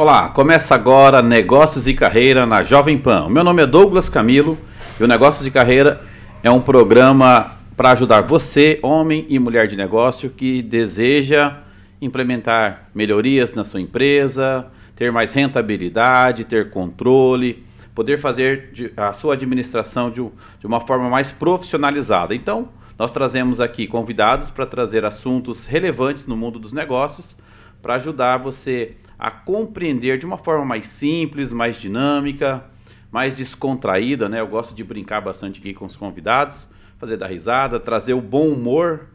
Olá, começa agora Negócios e Carreira na Jovem Pan. Meu nome é Douglas Camilo e o Negócios e Carreira é um programa para ajudar você, homem e mulher de negócio, que deseja implementar melhorias na sua empresa, ter mais rentabilidade, ter controle, poder fazer a sua administração de, uma forma mais profissionalizada. Então, nós trazemos aqui convidados para trazer assuntos relevantes no mundo dos negócios para ajudar você a compreender de uma forma mais simples, mais dinâmica, mais descontraída, né? Eu gosto de brincar bastante aqui com os convidados, fazer dar risada, trazer o bom humor,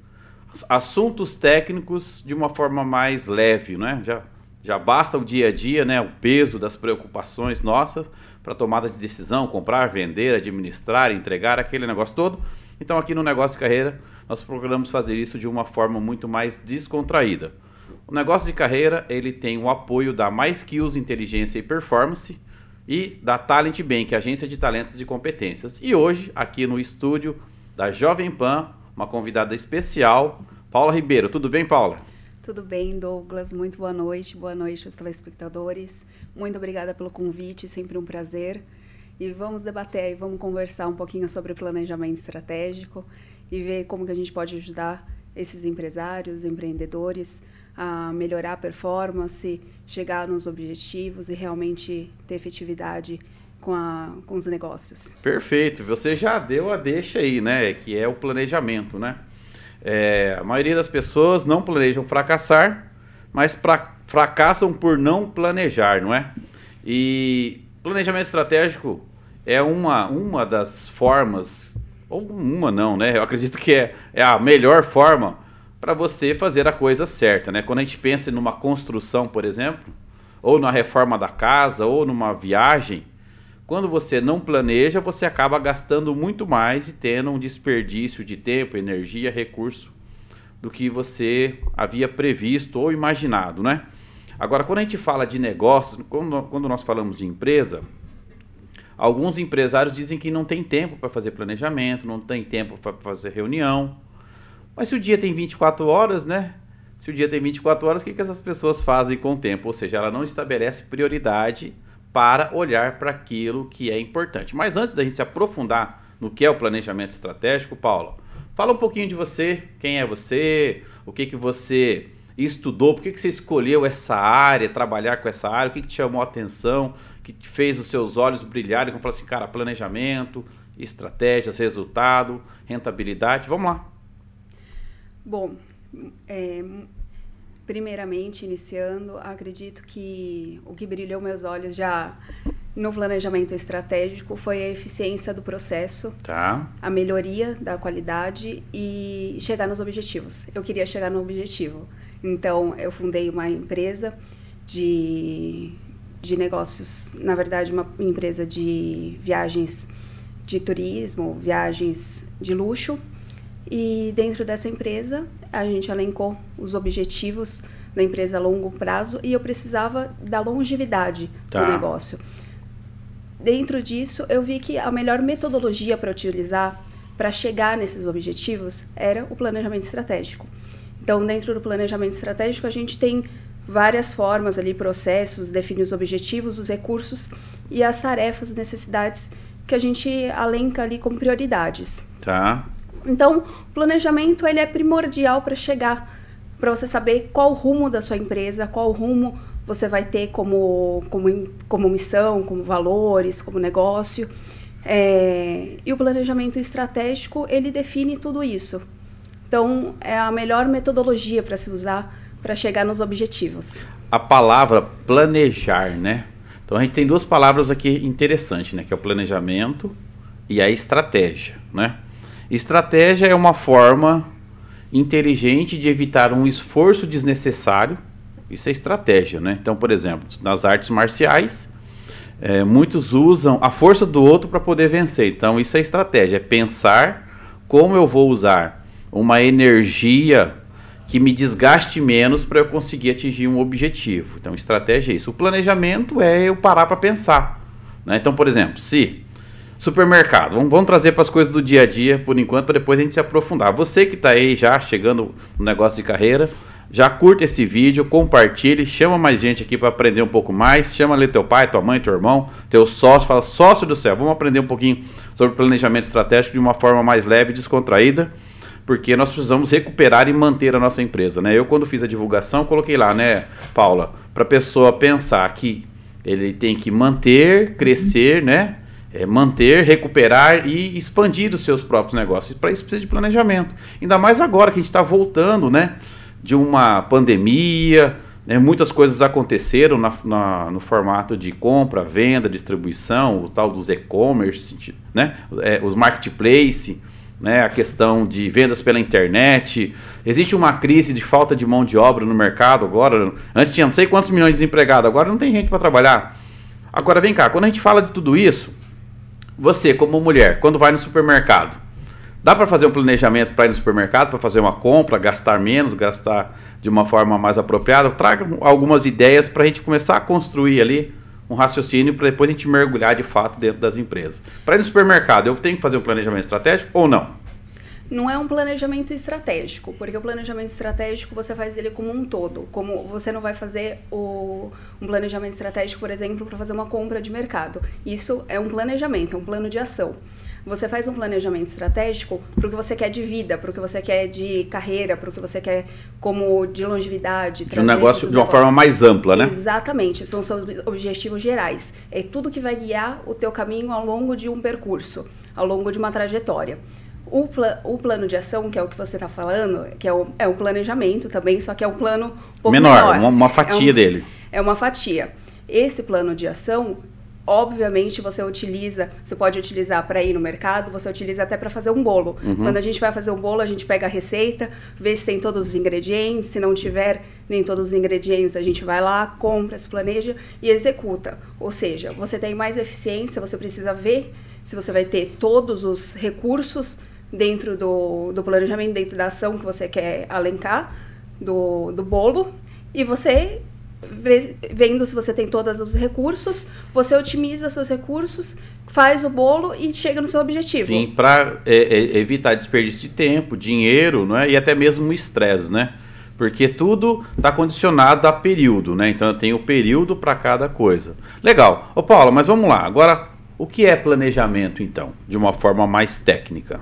assuntos técnicos de uma forma mais leve, né? Já já basta o dia a dia, né, o peso das preocupações nossas para tomada de decisão, comprar, vender, administrar, entregar aquele negócio todo. Então aqui no Negócio de Carreira nós procuramos fazer isso de uma forma muito mais descontraída. O negócio de carreira ele tem o apoio da Mais Skills Inteligência e Performance e da Talent Bank, agência de talentos e competências. E hoje, aqui no estúdio da Jovem Pan, uma convidada especial, Paula Ribeiro. Tudo bem, Paula? Tudo bem, Douglas. Muito boa noite. Boa noite aos telespectadores. Muito obrigada pelo convite, sempre um prazer. E vamos debater e vamos conversar um pouquinho sobre planejamento estratégico e ver como que a gente pode ajudar esses empresários, empreendedores a melhorar a performance, chegar nos objetivos e realmente ter efetividade com, a, com os negócios. Perfeito. Você já deu a deixa aí, né? Que é o planejamento, né? É, a maioria das pessoas não planejam fracassar, mas pra, fracassam por não planejar, não é? E planejamento estratégico é uma, uma das formas, ou uma não, né? Eu acredito que é, é a melhor forma para você fazer a coisa certa, né? Quando a gente pensa numa construção, por exemplo, ou na reforma da casa, ou numa viagem, quando você não planeja, você acaba gastando muito mais e tendo um desperdício de tempo, energia, recurso do que você havia previsto ou imaginado, né? Agora, quando a gente fala de negócios, quando, quando nós falamos de empresa, alguns empresários dizem que não tem tempo para fazer planejamento, não tem tempo para fazer reunião, mas se o dia tem 24 horas, né? Se o dia tem 24 horas, o que, que essas pessoas fazem com o tempo? Ou seja, ela não estabelece prioridade para olhar para aquilo que é importante. Mas antes da gente se aprofundar no que é o planejamento estratégico, Paulo, fala um pouquinho de você, quem é você, o que, que você estudou, por que, que você escolheu essa área, trabalhar com essa área, o que, que te chamou a atenção, que te fez os seus olhos brilharem, como falar assim, cara, planejamento, estratégias, resultado, rentabilidade, vamos lá. Bom, é, primeiramente, iniciando, acredito que o que brilhou meus olhos já no planejamento estratégico foi a eficiência do processo, tá. a melhoria da qualidade e chegar nos objetivos. Eu queria chegar no objetivo. Então, eu fundei uma empresa de, de negócios, na verdade, uma empresa de viagens de turismo, viagens de luxo, e dentro dessa empresa, a gente elencou os objetivos da empresa a longo prazo e eu precisava da longevidade tá. do negócio. Dentro disso, eu vi que a melhor metodologia para utilizar para chegar nesses objetivos era o planejamento estratégico. Então, dentro do planejamento estratégico, a gente tem várias formas ali, processos, define os objetivos, os recursos e as tarefas, necessidades que a gente alenca ali como prioridades. Tá. Então, o planejamento ele é primordial para chegar, para você saber qual o rumo da sua empresa, qual rumo você vai ter como, como, como missão, como valores, como negócio. É, e o planejamento estratégico, ele define tudo isso. Então, é a melhor metodologia para se usar para chegar nos objetivos. A palavra planejar, né? Então, a gente tem duas palavras aqui interessantes, né? Que é o planejamento e a estratégia, né? Estratégia é uma forma inteligente de evitar um esforço desnecessário. Isso é estratégia, né? Então, por exemplo, nas artes marciais, é, muitos usam a força do outro para poder vencer. Então, isso é estratégia, é pensar como eu vou usar uma energia que me desgaste menos para eu conseguir atingir um objetivo. Então, estratégia é isso. O planejamento é eu parar para pensar. Né? Então, por exemplo, se Supermercado. Vamos, vamos trazer para as coisas do dia a dia por enquanto, para depois a gente se aprofundar. Você que está aí já chegando no negócio de carreira, já curta esse vídeo, compartilhe, chama mais gente aqui para aprender um pouco mais. Chama ali teu pai, tua mãe, teu irmão, teu sócio, fala sócio do céu. Vamos aprender um pouquinho sobre planejamento estratégico de uma forma mais leve e descontraída, porque nós precisamos recuperar e manter a nossa empresa, né? Eu quando fiz a divulgação, coloquei lá, né, Paula, para pessoa pensar que ele tem que manter, crescer, né? É, manter, recuperar e expandir os seus próprios negócios. Para isso precisa de planejamento. Ainda mais agora que a gente está voltando, né? de uma pandemia, né, muitas coisas aconteceram na, na, no formato de compra, venda, distribuição, o tal dos e-commerce, né, é, os marketplace, né, a questão de vendas pela internet. Existe uma crise de falta de mão de obra no mercado agora. Antes tinha não sei quantos milhões de desempregados, agora não tem gente para trabalhar. Agora vem cá, quando a gente fala de tudo isso, você como mulher, quando vai no supermercado, Dá para fazer um planejamento para ir no supermercado, para fazer uma compra, gastar menos, gastar de uma forma mais apropriada? Traga algumas ideias para a gente começar a construir ali um raciocínio para depois a gente mergulhar de fato dentro das empresas. Para ir no supermercado, eu tenho que fazer um planejamento estratégico ou não? Não é um planejamento estratégico, porque o planejamento estratégico você faz ele como um todo. Como você não vai fazer o, um planejamento estratégico, por exemplo, para fazer uma compra de mercado. Isso é um planejamento, é um plano de ação. Você faz um planejamento estratégico para o que você quer de vida, para o que você quer de carreira, para o que você quer como de longevidade. De um negócio de uma forma mais ampla, né? Exatamente. São seus objetivos gerais. É tudo que vai guiar o teu caminho ao longo de um percurso, ao longo de uma trajetória. O, pla o plano de ação, que é o que você está falando, que é, o, é um planejamento também, só que é um plano um pouco menor. menor. Uma, uma fatia é um, dele. É uma fatia. Esse plano de ação obviamente você utiliza, você pode utilizar para ir no mercado, você utiliza até para fazer um bolo. Uhum. Quando a gente vai fazer um bolo, a gente pega a receita, vê se tem todos os ingredientes, se não tiver nem todos os ingredientes, a gente vai lá, compra, se planeja e executa. Ou seja, você tem mais eficiência, você precisa ver se você vai ter todos os recursos dentro do, do planejamento, dentro da ação que você quer alencar do, do bolo, e você vendo se você tem todos os recursos, você otimiza seus recursos, faz o bolo e chega no seu objetivo. Sim, para é, é, evitar desperdício de tempo, dinheiro, não é? e até mesmo estresse, né? Porque tudo está condicionado a período, né? Então eu tenho período para cada coisa. Legal. Ô Paula, mas vamos lá. Agora, o que é planejamento, então, de uma forma mais técnica?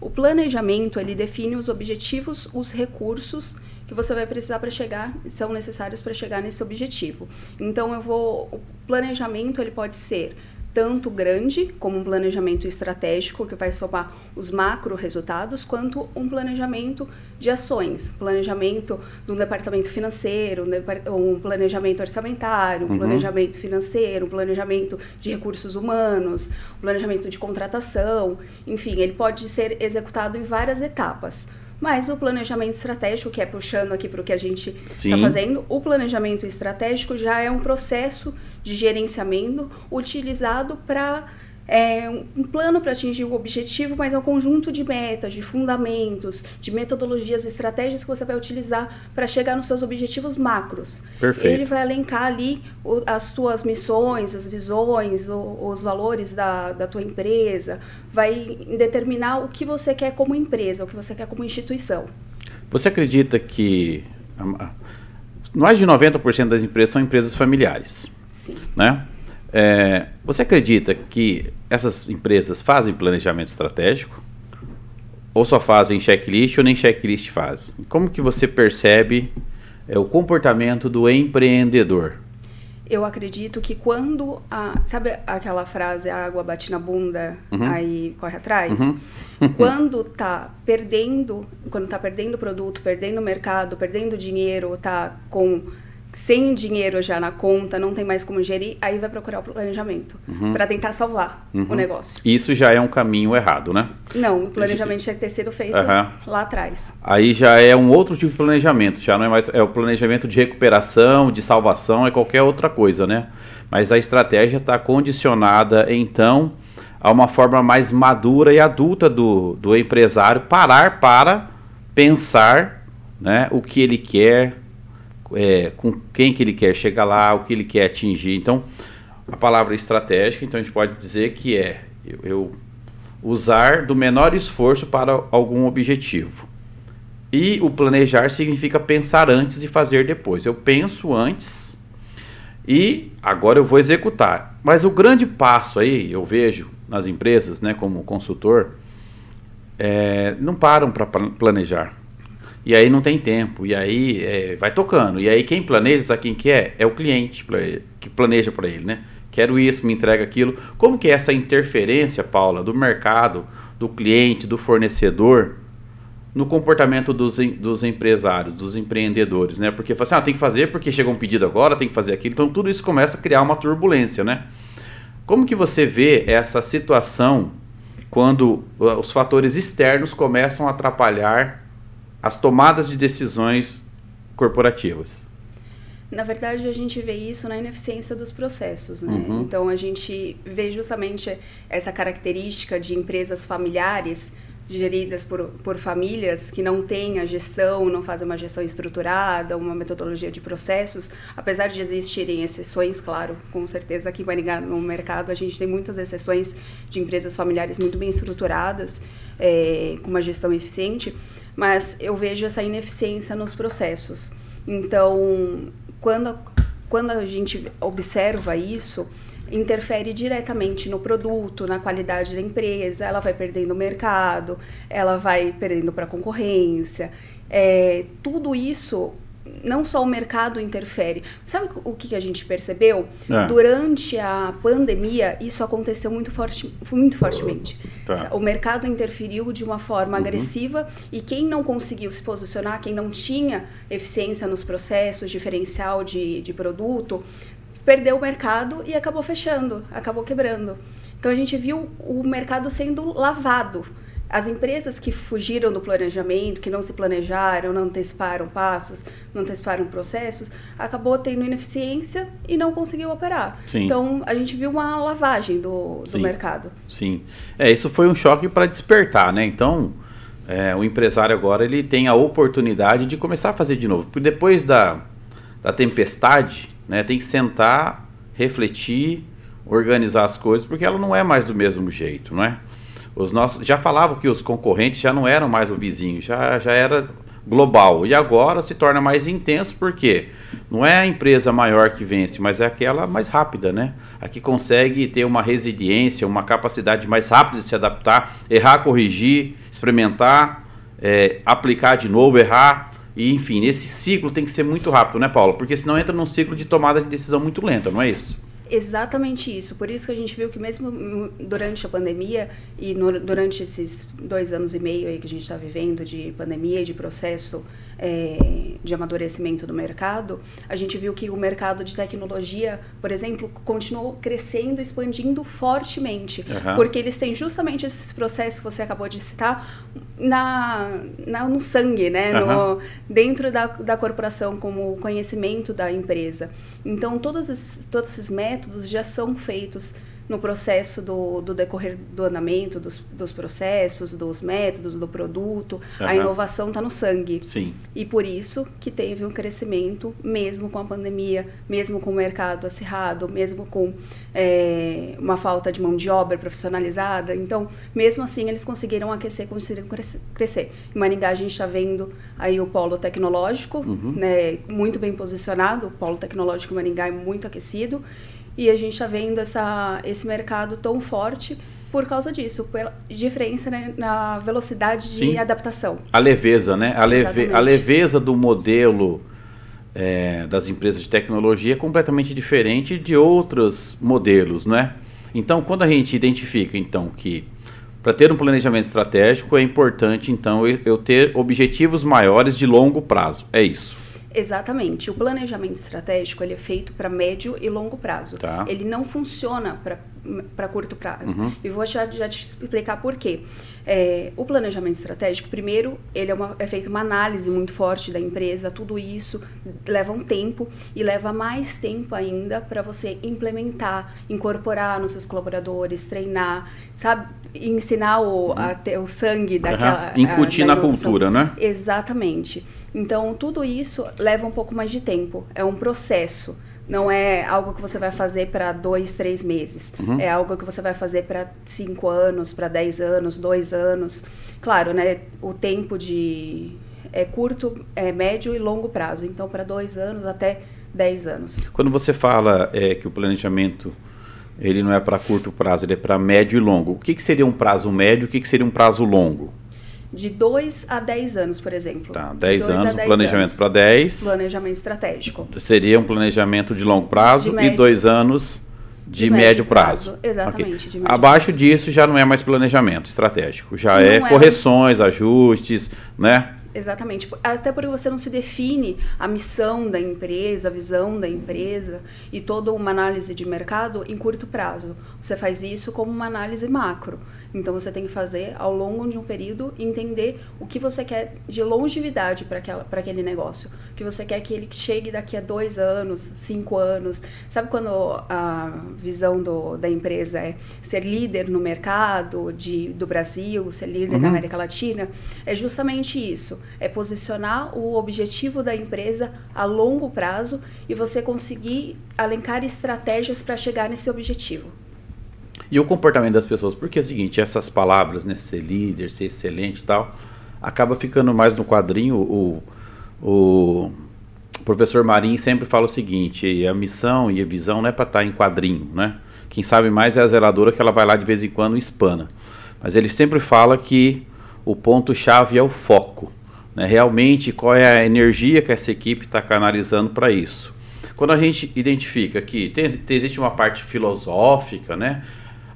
O planejamento, ele define os objetivos, os recursos que você vai precisar para chegar, são necessários para chegar nesse objetivo. Então eu vou, o planejamento ele pode ser tanto grande, como um planejamento estratégico, que vai somar os macro resultados, quanto um planejamento de ações, planejamento de um departamento financeiro, um planejamento orçamentário, um uhum. planejamento financeiro, um planejamento de recursos humanos, um planejamento de contratação, enfim, ele pode ser executado em várias etapas. Mas o planejamento estratégico, que é puxando aqui para o que a gente está fazendo, o planejamento estratégico já é um processo de gerenciamento utilizado para é um plano para atingir o objetivo, mas é um conjunto de metas, de fundamentos, de metodologias, estratégias que você vai utilizar para chegar nos seus objetivos macros. Perfeito. Ele vai elencar ali o, as suas missões, as visões, o, os valores da, da tua empresa, vai determinar o que você quer como empresa, o que você quer como instituição. Você acredita que mais de 90% das empresas são empresas familiares? Sim. Né? É, você acredita que essas empresas fazem planejamento estratégico? Ou só fazem checklist ou nem checklist fazem? Como que você percebe é, o comportamento do empreendedor? Eu acredito que quando a, sabe aquela frase a água bate na bunda, uhum. aí corre atrás? Uhum. quando tá perdendo, quando tá perdendo produto, perdendo mercado, perdendo dinheiro, tá com sem dinheiro já na conta, não tem mais como gerir, aí vai procurar o planejamento uhum. para tentar salvar uhum. o negócio. Isso já é um caminho errado, né? Não, o planejamento tinha que ter sido feito uhum. lá atrás. Aí já é um outro tipo de planejamento, já não é mais é o planejamento de recuperação, de salvação, é qualquer outra coisa, né? Mas a estratégia está condicionada então a uma forma mais madura e adulta do, do empresário parar para pensar, né, o que ele quer é, com quem que ele quer chegar lá, o que ele quer atingir. Então, a palavra estratégica, então a gente pode dizer que é eu, eu usar do menor esforço para algum objetivo. E o planejar significa pensar antes e fazer depois. Eu penso antes e agora eu vou executar. Mas o grande passo aí, eu vejo nas empresas, né, como consultor, é, não param para planejar. E aí não tem tempo, e aí é, vai tocando. E aí quem planeja, sabe quem que é? É o cliente que planeja para ele, né? Quero isso, me entrega aquilo. Como que é essa interferência, Paula, do mercado, do cliente, do fornecedor, no comportamento dos, dos empresários, dos empreendedores, né? Porque assim, ah, tem que fazer porque chegou um pedido agora, tem que fazer aquilo. Então tudo isso começa a criar uma turbulência, né? Como que você vê essa situação quando uh, os fatores externos começam a atrapalhar as tomadas de decisões corporativas? Na verdade, a gente vê isso na ineficiência dos processos. Né? Uhum. Então, a gente vê justamente essa característica de empresas familiares geridas por, por famílias que não têm a gestão, não fazem uma gestão estruturada, uma metodologia de processos, apesar de existirem exceções, claro, com certeza aqui em Maringá no mercado a gente tem muitas exceções de empresas familiares muito bem estruturadas, é, com uma gestão eficiente, mas eu vejo essa ineficiência nos processos. Então, quando, quando a gente observa isso, interfere diretamente no produto, na qualidade da empresa, ela vai perdendo mercado, ela vai perdendo para a concorrência. É, tudo isso não só o mercado interfere. Sabe o que a gente percebeu? É. Durante a pandemia, isso aconteceu muito, forte, muito fortemente. Tá. O mercado interferiu de uma forma uhum. agressiva e quem não conseguiu se posicionar, quem não tinha eficiência nos processos, diferencial de, de produto, perdeu o mercado e acabou fechando, acabou quebrando. Então a gente viu o mercado sendo lavado. As empresas que fugiram do planejamento, que não se planejaram, não anteciparam passos, não anteciparam processos, acabou tendo ineficiência e não conseguiu operar. Sim. Então a gente viu uma lavagem do, do Sim. mercado. Sim. É, isso foi um choque para despertar, né? Então é, o empresário agora ele tem a oportunidade de começar a fazer de novo. Porque depois da, da tempestade, né? Tem que sentar, refletir, organizar as coisas, porque ela não é mais do mesmo jeito, não é? Os nossos já falavam que os concorrentes já não eram mais o vizinho, já, já era global. E agora se torna mais intenso porque não é a empresa maior que vence, mas é aquela mais rápida, né? A que consegue ter uma resiliência, uma capacidade mais rápida de se adaptar, errar, corrigir, experimentar, é, aplicar de novo, errar, e, enfim, esse ciclo tem que ser muito rápido, né, Paula? Porque senão entra num ciclo de tomada de decisão muito lenta, não é isso? Exatamente isso. Por isso que a gente viu que mesmo durante a pandemia e no, durante esses dois anos e meio aí que a gente está vivendo de pandemia e de processo é, de amadurecimento do mercado, a gente viu que o mercado de tecnologia, por exemplo, continuou crescendo, expandindo fortemente, uhum. porque eles têm justamente esses processos que você acabou de citar na, na no sangue, né, uhum. no, dentro da, da corporação como conhecimento da empresa. Então todos esses, todos esses métodos já são feitos no processo do, do decorrer do andamento dos, dos processos, dos métodos, do produto. Uhum. A inovação está no sangue. Sim. E por isso que teve um crescimento, mesmo com a pandemia, mesmo com o mercado acirrado, mesmo com é, uma falta de mão de obra profissionalizada. Então, mesmo assim, eles conseguiram aquecer, conseguiram crescer. Em Maringá, a gente está vendo aí o polo tecnológico, uhum. né, muito bem posicionado. O polo tecnológico em Maringá é muito aquecido. E a gente está vendo essa, esse mercado tão forte por causa disso, pela diferença né, na velocidade de Sim. adaptação. A leveza, né? A, leve, a leveza do modelo é, das empresas de tecnologia é completamente diferente de outros modelos, né? Então, quando a gente identifica, então, que para ter um planejamento estratégico é importante, então, eu ter objetivos maiores de longo prazo. É isso. Exatamente. O planejamento estratégico ele é feito para médio e longo prazo. Tá. Ele não funciona para curto prazo. Uhum. E vou já, já te explicar por quê. É, o planejamento estratégico, primeiro, ele é, uma, é feito uma análise muito forte da empresa. Tudo isso leva um tempo e leva mais tempo ainda para você implementar, incorporar nos seus colaboradores, treinar, sabe? Ensinar o, a ter o sangue daquela... Uhum. Incutir na cultura, né? Exatamente. Então, tudo isso leva um pouco mais de tempo. É um processo. Não é algo que você vai fazer para dois, três meses. Uhum. É algo que você vai fazer para cinco anos, para dez anos, dois anos. Claro, né? O tempo de, é curto, é médio e longo prazo. Então, para dois anos até dez anos. Quando você fala é, que o planejamento ele não é para curto prazo, ele é para médio e longo. O que, que seria um prazo médio? O que, que seria um prazo longo? De 2 a 10 anos, por exemplo. Tá, 10 anos, planejamento para 10. Planejamento estratégico. Seria um planejamento de longo prazo de e dois anos de, de médio, médio prazo. prazo. Exatamente. Okay. Abaixo prazo. disso já não é mais planejamento estratégico, já é, é correções, ajustes, né? Exatamente. Até porque você não se define a missão da empresa, a visão da empresa e toda uma análise de mercado em curto prazo. Você faz isso como uma análise macro. Então você tem que fazer ao longo de um período entender o que você quer de longevidade para aquele negócio. O que você quer que ele chegue daqui a dois anos, cinco anos. Sabe quando a visão do, da empresa é ser líder no mercado de, do Brasil, ser líder uhum. na América Latina? É justamente isso. É posicionar o objetivo da empresa a longo prazo e você conseguir alencar estratégias para chegar nesse objetivo. E o comportamento das pessoas, porque é o seguinte, essas palavras, né, ser líder, ser excelente e tal, acaba ficando mais no quadrinho. O, o professor Marim sempre fala o seguinte, a missão e a visão não é para estar tá em quadrinho, né? Quem sabe mais é a zeladora que ela vai lá de vez em quando e espana. Mas ele sempre fala que o ponto-chave é o foco. Né? Realmente, qual é a energia que essa equipe está canalizando para isso. Quando a gente identifica que tem, existe uma parte filosófica, né?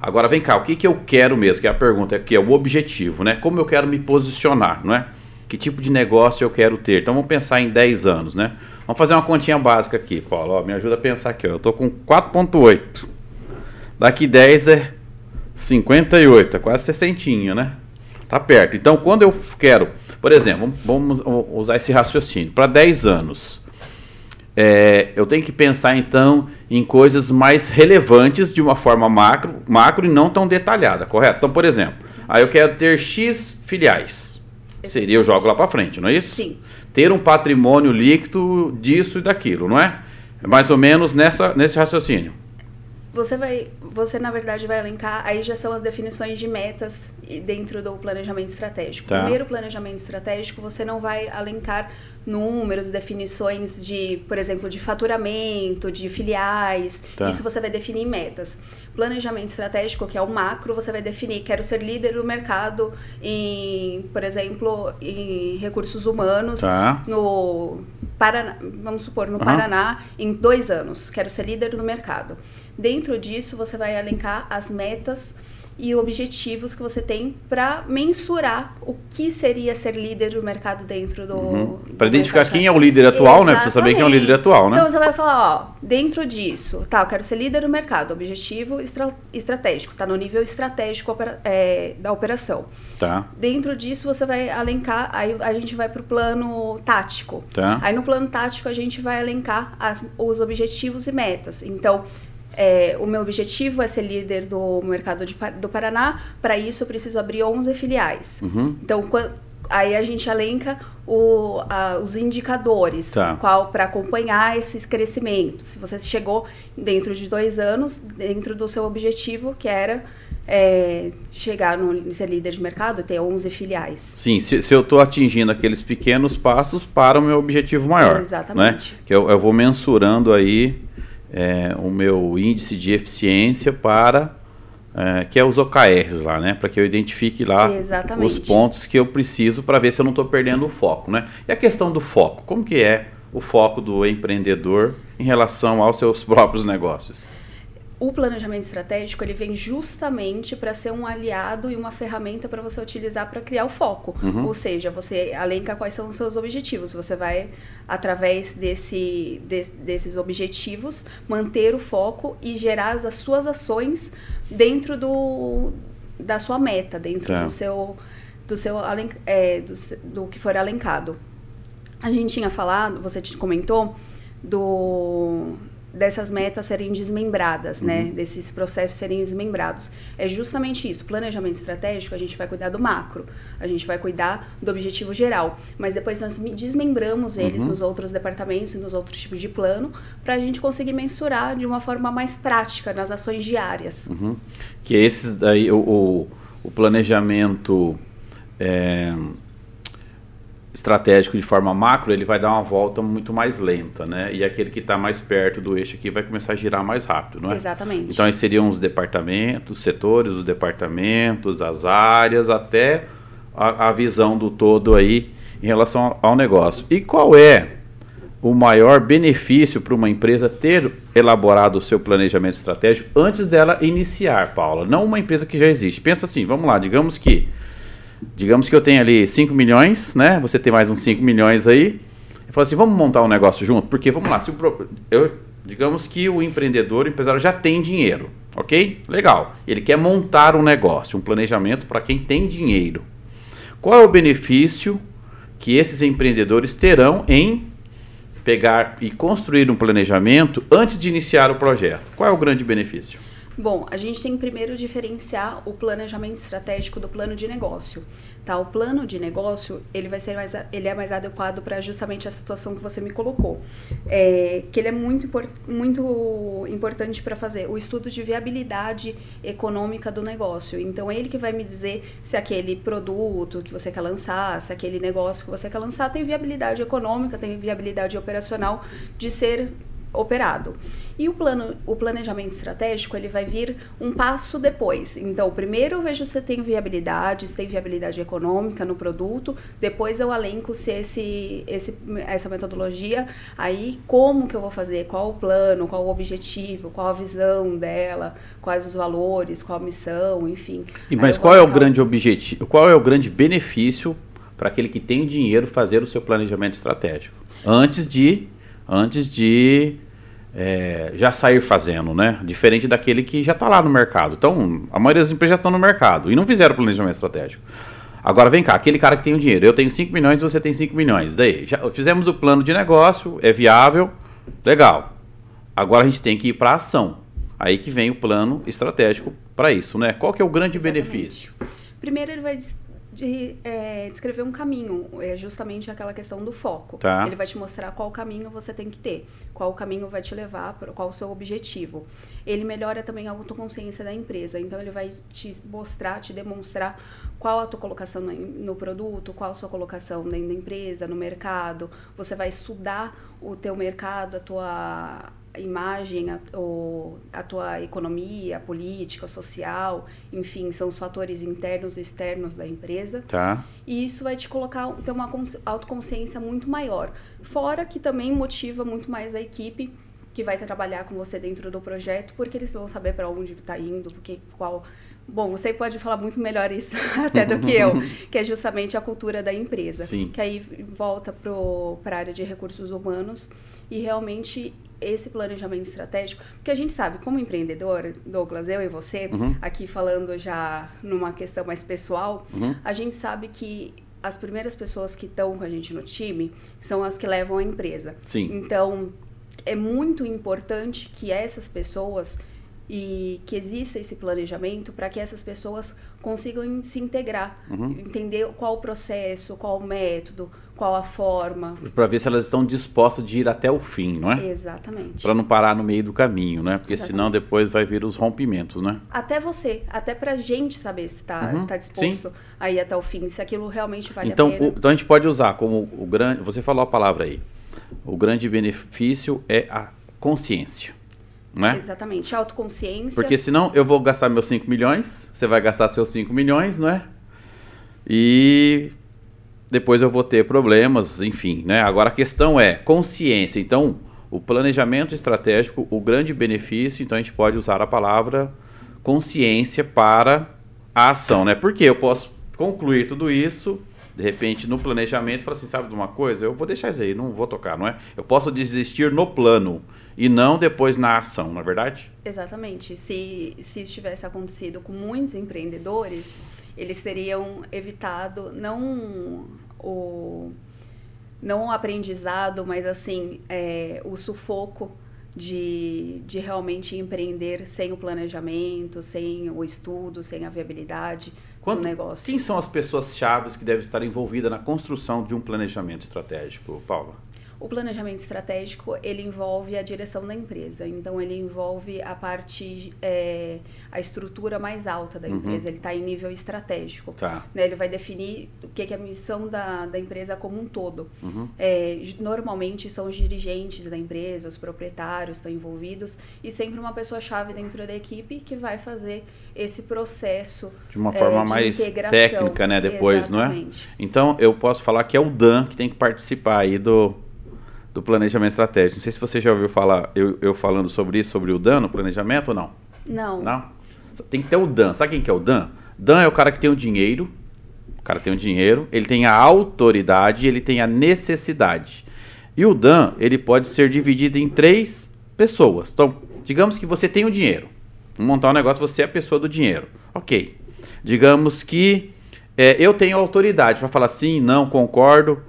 Agora vem cá, o que, que eu quero mesmo? Que é a pergunta, que é o objetivo, né? Como eu quero me posicionar, não é? Que tipo de negócio eu quero ter? Então vamos pensar em 10 anos, né? Vamos fazer uma continha básica aqui, Paulo. Ó, me ajuda a pensar aqui. Ó. Eu estou com 4,8. Daqui 10 é 58, é quase 60, né? Tá perto. Então, quando eu quero, por exemplo, vamos usar esse raciocínio, para 10 anos, é, eu tenho que pensar então em coisas mais relevantes de uma forma macro, macro e não tão detalhada, correto? Então, por exemplo, aí eu quero ter X filiais. Seria eu jogo lá para frente, não é isso? Sim. Ter um patrimônio líquido disso e daquilo, não é? É mais ou menos nessa, nesse raciocínio. Você vai, você na verdade vai elencar, aí já são as definições de metas dentro do planejamento estratégico. Tá. Primeiro planejamento estratégico, você não vai alencar números, definições de, por exemplo, de faturamento, de filiais. Tá. Isso você vai definir metas. Planejamento estratégico, que é o macro, você vai definir, quero ser líder do mercado em, por exemplo, em recursos humanos tá. no Paraná, vamos supor, no uhum. Paraná, em dois anos, quero ser líder no mercado. Dentro disso, você vai elencar as metas e objetivos que você tem para mensurar o que seria ser líder do mercado dentro do. Uhum. Para identificar quem é o líder atual, Exatamente. né? Para você saber quem é o líder atual, né? Então você vai falar, ó, dentro disso, tá, eu quero ser líder do mercado, objetivo estra estratégico, tá no nível estratégico é, da operação. Tá. Dentro disso você vai elencar, aí a gente vai para o plano tático. Tá. Aí no plano tático a gente vai elencar as, os objetivos e metas. Então, é, o meu objetivo é ser líder do mercado de, do Paraná. Para isso, eu preciso abrir 11 filiais. Uhum. Então, aí a gente elenca o, a, os indicadores tá. para acompanhar esses crescimentos. Se você chegou dentro de dois anos, dentro do seu objetivo, que era é, chegar no ser líder de mercado, ter 11 filiais. Sim, se, se eu estou atingindo aqueles pequenos passos para o meu objetivo maior. exatamente. Né? Que eu, eu vou mensurando aí é, o meu índice de eficiência para é, que é os OKRs lá, né? Para que eu identifique lá Exatamente. os pontos que eu preciso para ver se eu não estou perdendo o foco, né? E a questão do foco, como que é o foco do empreendedor em relação aos seus próprios negócios? O planejamento estratégico ele vem justamente para ser um aliado e uma ferramenta para você utilizar para criar o foco. Uhum. Ou seja, você elenca quais são os seus objetivos. Você vai, através desse, de, desses objetivos, manter o foco e gerar as suas ações dentro do, da sua meta, dentro tá. do seu do seu é, do, do que for alencado. A gente tinha falado, você comentou do dessas metas serem desmembradas, né? uhum. né? Desses processos serem desmembrados. É justamente isso. Planejamento estratégico, a gente vai cuidar do macro, a gente vai cuidar do objetivo geral, mas depois nós desmembramos eles uhum. nos outros departamentos e nos outros tipos de plano para a gente conseguir mensurar de uma forma mais prática nas ações diárias. Uhum. Que esses daí o, o, o planejamento é, estratégico de forma macro, ele vai dar uma volta muito mais lenta, né? E aquele que está mais perto do eixo aqui vai começar a girar mais rápido, não é? Exatamente. Então, aí seriam os departamentos, os setores, os departamentos, as áreas, até a, a visão do todo aí em relação ao negócio. E qual é o maior benefício para uma empresa ter elaborado o seu planejamento estratégico antes dela iniciar, Paula? Não uma empresa que já existe. Pensa assim, vamos lá, digamos que digamos que eu tenho ali 5 milhões, né? Você tem mais uns 5 milhões aí. Eu falo assim, vamos montar um negócio junto? Porque, vamos lá, se o, eu, digamos que o empreendedor, o empresário já tem dinheiro, ok? Legal. Ele quer montar um negócio, um planejamento para quem tem dinheiro. Qual é o benefício que esses empreendedores terão em pegar e construir um planejamento antes de iniciar o projeto? Qual é o grande benefício? Bom, a gente tem que primeiro diferenciar o planejamento estratégico do plano de negócio. Tá? O plano de negócio ele vai ser mais, ele é mais adequado para justamente a situação que você me colocou, é, que ele é muito, muito importante para fazer o estudo de viabilidade econômica do negócio. Então é ele que vai me dizer se aquele produto que você quer lançar, se aquele negócio que você quer lançar tem viabilidade econômica, tem viabilidade operacional de ser operado. E o plano, o planejamento estratégico, ele vai vir um passo depois. Então, primeiro eu vejo se tem viabilidade, se tem viabilidade econômica no produto, depois eu alenco se esse, esse, essa metodologia, aí como que eu vou fazer, qual o plano, qual o objetivo, qual a visão dela, quais os valores, qual a missão, enfim. E, mas qual é o grande objetivo, qual é o grande benefício para aquele que tem dinheiro fazer o seu planejamento estratégico? Antes de antes de é, já sair fazendo, né? Diferente daquele que já está lá no mercado. Então, a maioria das empresas já estão no mercado e não fizeram planejamento estratégico. Agora vem cá, aquele cara que tem o dinheiro, eu tenho 5 milhões, você tem 5 milhões. Daí, já fizemos o plano de negócio, é viável, legal. Agora a gente tem que ir para ação. Aí que vem o plano estratégico para isso, né? Qual que é o grande Exatamente. benefício? Primeiro ele vai de é, descrever um caminho, é justamente aquela questão do foco. Tá. Ele vai te mostrar qual caminho você tem que ter, qual caminho vai te levar, qual o seu objetivo. Ele melhora também a autoconsciência da empresa, então ele vai te mostrar, te demonstrar qual a tua colocação no, no produto, qual a sua colocação dentro da empresa, no mercado. Você vai estudar o teu mercado, a tua imagem, a, o, a tua economia, política, social, enfim, são os fatores internos e externos da empresa. Tá. E isso vai te colocar, ter uma autoconsciência muito maior. Fora que também motiva muito mais a equipe que vai trabalhar com você dentro do projeto, porque eles vão saber para onde está indo, porque qual Bom, você pode falar muito melhor isso até do que eu, que é justamente a cultura da empresa. Sim. Que aí volta para a área de recursos humanos e realmente esse planejamento estratégico, porque a gente sabe, como empreendedor, Douglas, eu e você, uhum. aqui falando já numa questão mais pessoal, uhum. a gente sabe que as primeiras pessoas que estão com a gente no time são as que levam a empresa. Sim. Então, é muito importante que essas pessoas e que exista esse planejamento para que essas pessoas consigam se integrar, uhum. entender qual o processo, qual o método, qual a forma. Para ver se elas estão dispostas de ir até o fim, não é? Exatamente. Para não parar no meio do caminho, né? Porque Exatamente. senão depois vai vir os rompimentos, né? Até você, até para a gente saber se está uhum. tá disposto Sim. a ir até o fim, se aquilo realmente vale então, a pena. O, então a gente pode usar como o grande, você falou a palavra aí, o grande benefício é a consciência. Né? Exatamente, autoconsciência. Porque senão eu vou gastar meus 5 milhões, você vai gastar seus 5 milhões, não é? E depois eu vou ter problemas, enfim, né? Agora a questão é consciência. Então, o planejamento estratégico, o grande benefício, então a gente pode usar a palavra consciência para a ação, né? Porque eu posso concluir tudo isso de repente no planejamento fala assim, sabe de uma coisa? Eu vou deixar isso aí, não vou tocar, não é? Eu posso desistir no plano e não depois na ação, não é verdade? Exatamente. Se, se isso tivesse acontecido com muitos empreendedores, eles teriam evitado não o não o aprendizado, mas assim é, o sufoco de, de realmente empreender sem o planejamento, sem o estudo, sem a viabilidade Quanto, do negócio. Quem são as pessoas chaves que devem estar envolvidas na construção de um planejamento estratégico, Paula? O planejamento estratégico ele envolve a direção da empresa, então ele envolve a parte, é, a estrutura mais alta da uhum. empresa. Ele está em nível estratégico. Tá. Né? Ele vai definir o que, que é a missão da, da empresa como um todo. Uhum. É, normalmente são os dirigentes da empresa, os proprietários estão envolvidos e sempre uma pessoa chave dentro da equipe que vai fazer esse processo de uma forma é, de mais integração. técnica, né? Depois, Exatamente. não é? Então eu posso falar que é o Dan que tem que participar aí do do planejamento estratégico. Não sei se você já ouviu falar eu, eu falando sobre isso, sobre o Dan no planejamento ou não? Não. Não? Tem que ter o Dan. Sabe quem que é o Dan? Dan é o cara que tem o dinheiro, o cara tem o dinheiro, ele tem a autoridade, ele tem a necessidade. E o Dan, ele pode ser dividido em três pessoas. Então, digamos que você tem o dinheiro. Vamos montar um negócio, você é a pessoa do dinheiro. Ok. Digamos que é, eu tenho autoridade para falar sim, não, concordo,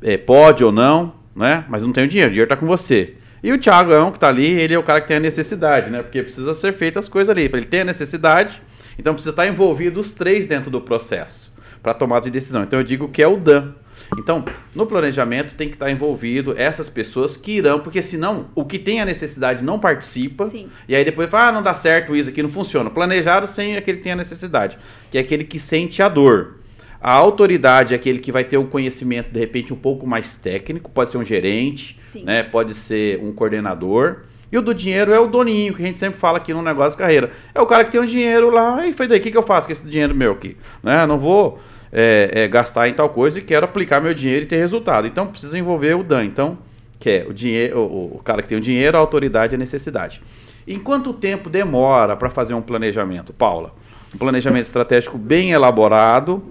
é, pode ou não né? Mas não tem o dinheiro, o dinheiro está com você. E o Thiagão, que está ali, ele é o cara que tem a necessidade, né? Porque precisa ser feitas as coisas ali. Ele tem a necessidade, então precisa estar envolvido os três dentro do processo para tomada de decisão. Então eu digo que é o Dan. Então, no planejamento tem que estar envolvido essas pessoas que irão, porque senão o que tem a necessidade não participa. Sim. E aí depois fala, ah, não dá certo isso aqui, não funciona. Planejaram sem aquele que tem a necessidade, que é aquele que sente a dor. A autoridade é aquele que vai ter um conhecimento, de repente, um pouco mais técnico, pode ser um gerente, né? pode ser um coordenador. E o do dinheiro é o doninho, que a gente sempre fala aqui no negócio de carreira. É o cara que tem um dinheiro lá e foi daí, o que, que eu faço com esse dinheiro meu aqui? Né? Não vou é, é, gastar em tal coisa e quero aplicar meu dinheiro e ter resultado. Então precisa envolver o Dan. Então, que é o dinheiro, o, o cara que tem o dinheiro, a autoridade e a necessidade. Em quanto tempo demora para fazer um planejamento, Paula? Um planejamento estratégico bem elaborado,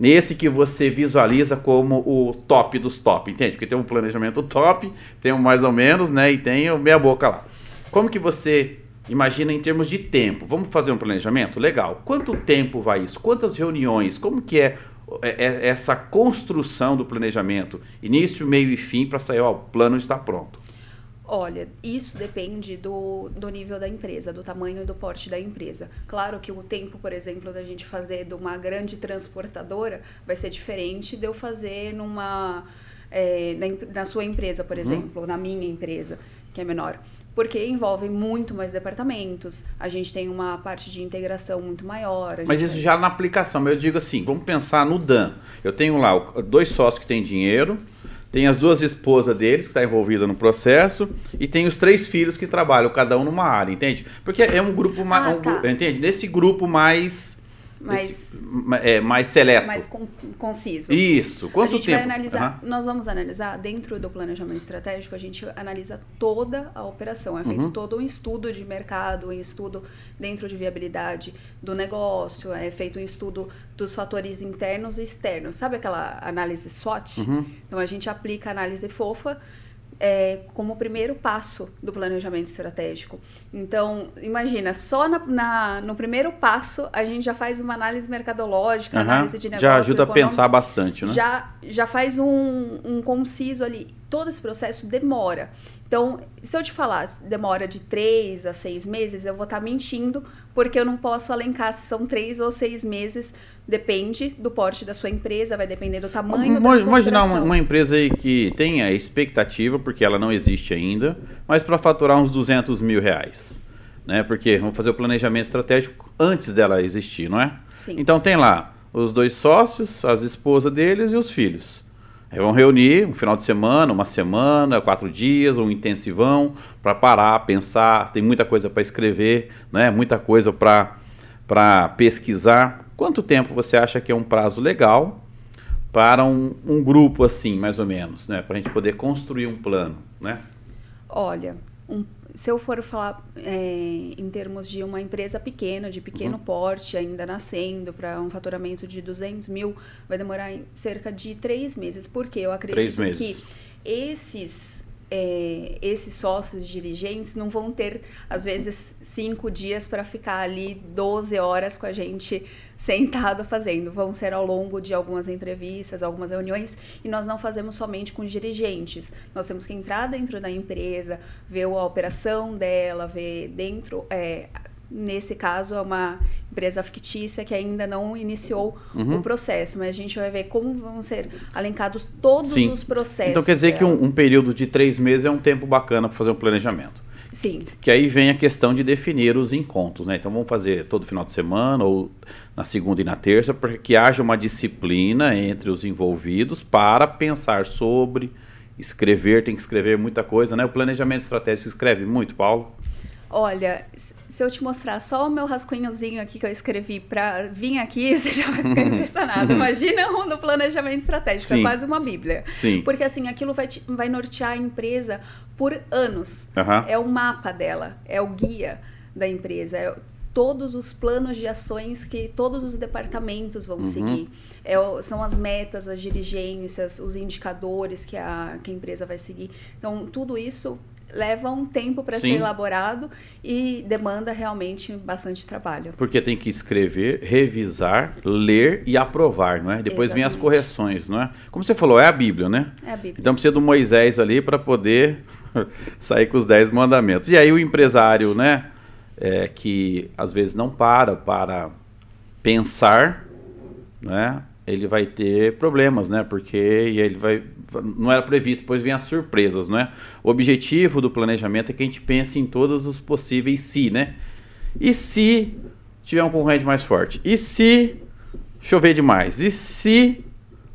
nesse que você visualiza como o top dos top, entende? Porque tem um planejamento top, tem um mais ou menos, né? E tem o meia boca lá. Como que você imagina em termos de tempo? Vamos fazer um planejamento? Legal. Quanto tempo vai isso? Quantas reuniões? Como que é, é, é essa construção do planejamento? Início, meio e fim para sair, ó, o plano está pronto. Olha, isso depende do, do nível da empresa, do tamanho e do porte da empresa. Claro que o tempo, por exemplo, da gente fazer de uma grande transportadora vai ser diferente de eu fazer numa. É, na, na, sua empresa, por uhum. exemplo, ou na minha empresa, que é menor. Porque envolve muito mais departamentos, a gente tem uma parte de integração muito maior. Mas isso já na aplicação, eu digo assim, vamos pensar no DAN. Eu tenho lá dois sócios que têm dinheiro, tem as duas esposas deles, que está envolvida no processo, e tem os três filhos que trabalham, cada um numa área, entende? Porque é um grupo mais. Ah, um, tá. Entende? Nesse grupo mais mais, é, mais seleto. Mais con conciso. Isso. Quanto a gente tempo? vai analisar, uhum. nós vamos analisar, dentro do planejamento estratégico, a gente analisa toda a operação. É feito uhum. todo um estudo de mercado, um estudo dentro de viabilidade do negócio, é feito um estudo dos fatores internos e externos. Sabe aquela análise SWOT? Uhum. Então a gente aplica a análise fofa é, como primeiro passo do planejamento estratégico. Então, imagina, só na, na, no primeiro passo a gente já faz uma análise mercadológica, uhum. análise de negócio. Já ajuda a pensar bastante, né? Já, já faz um, um conciso ali. Todo esse processo demora. Então, se eu te falar demora de três a seis meses, eu vou estar tá mentindo, porque eu não posso alencar se são três ou seis meses. Depende do porte da sua empresa, vai depender do tamanho da sua Imaginar uma, uma, empresa aí que tem a expectativa, porque ela não existe ainda, mas para faturar uns 200 mil reais. Né? Porque vamos fazer o planejamento estratégico antes dela existir, não é? Sim. Então tem lá os dois sócios, as esposas deles e os filhos. Vão reunir um final de semana, uma semana, quatro dias, um intensivão, para parar, pensar. Tem muita coisa para escrever, né? muita coisa para pesquisar. Quanto tempo você acha que é um prazo legal para um, um grupo assim, mais ou menos, né? para a gente poder construir um plano? Né? Olha, um se eu for falar é, em termos de uma empresa pequena, de pequeno uhum. porte, ainda nascendo, para um faturamento de 200 mil, vai demorar cerca de três meses. Porque eu acredito que esses é, esses sócios dirigentes não vão ter, às vezes, cinco dias para ficar ali 12 horas com a gente sentado fazendo. Vão ser ao longo de algumas entrevistas, algumas reuniões, e nós não fazemos somente com dirigentes. Nós temos que entrar dentro da empresa, ver a operação dela, ver dentro. É, nesse caso é uma empresa fictícia que ainda não iniciou uhum. o processo, mas a gente vai ver como vão ser alencados todos Sim. os processos. Então quer dizer dela. que um, um, período de três meses é um tempo bacana para fazer um planejamento. Sim. Que aí vem a questão de definir os encontros, né? Então vamos fazer todo final de semana ou na segunda e na terça, para que haja uma disciplina entre os envolvidos para pensar sobre, escrever, tem que escrever muita coisa, né? O planejamento estratégico escreve muito, Paulo. Olha, se eu te mostrar só o meu rascunhozinho aqui que eu escrevi para vir aqui, você já vai ficar impressionado. Imagina no planejamento estratégico, é Sim. é quase uma bíblia. Sim. Porque assim, aquilo vai, te, vai nortear a empresa por anos. Uhum. É o mapa dela, é o guia da empresa, é todos os planos de ações que todos os departamentos vão uhum. seguir. É, são as metas, as dirigências, os indicadores que a, que a empresa vai seguir. Então, tudo isso leva um tempo para ser elaborado e demanda realmente bastante trabalho. Porque tem que escrever, revisar, ler e aprovar, não é? Depois Exatamente. vem as correções, não é? Como você falou, é a Bíblia, né? É a Bíblia. Então precisa do Moisés ali para poder sair com os dez mandamentos. E aí o empresário, né? É, que às vezes não para para pensar, né? Ele vai ter problemas, né? Porque ele vai não era previsto, depois vem as surpresas, né? O objetivo do planejamento é que a gente pense em todos os possíveis se, né? E se tiver um concorrente mais forte? E se chover demais? E se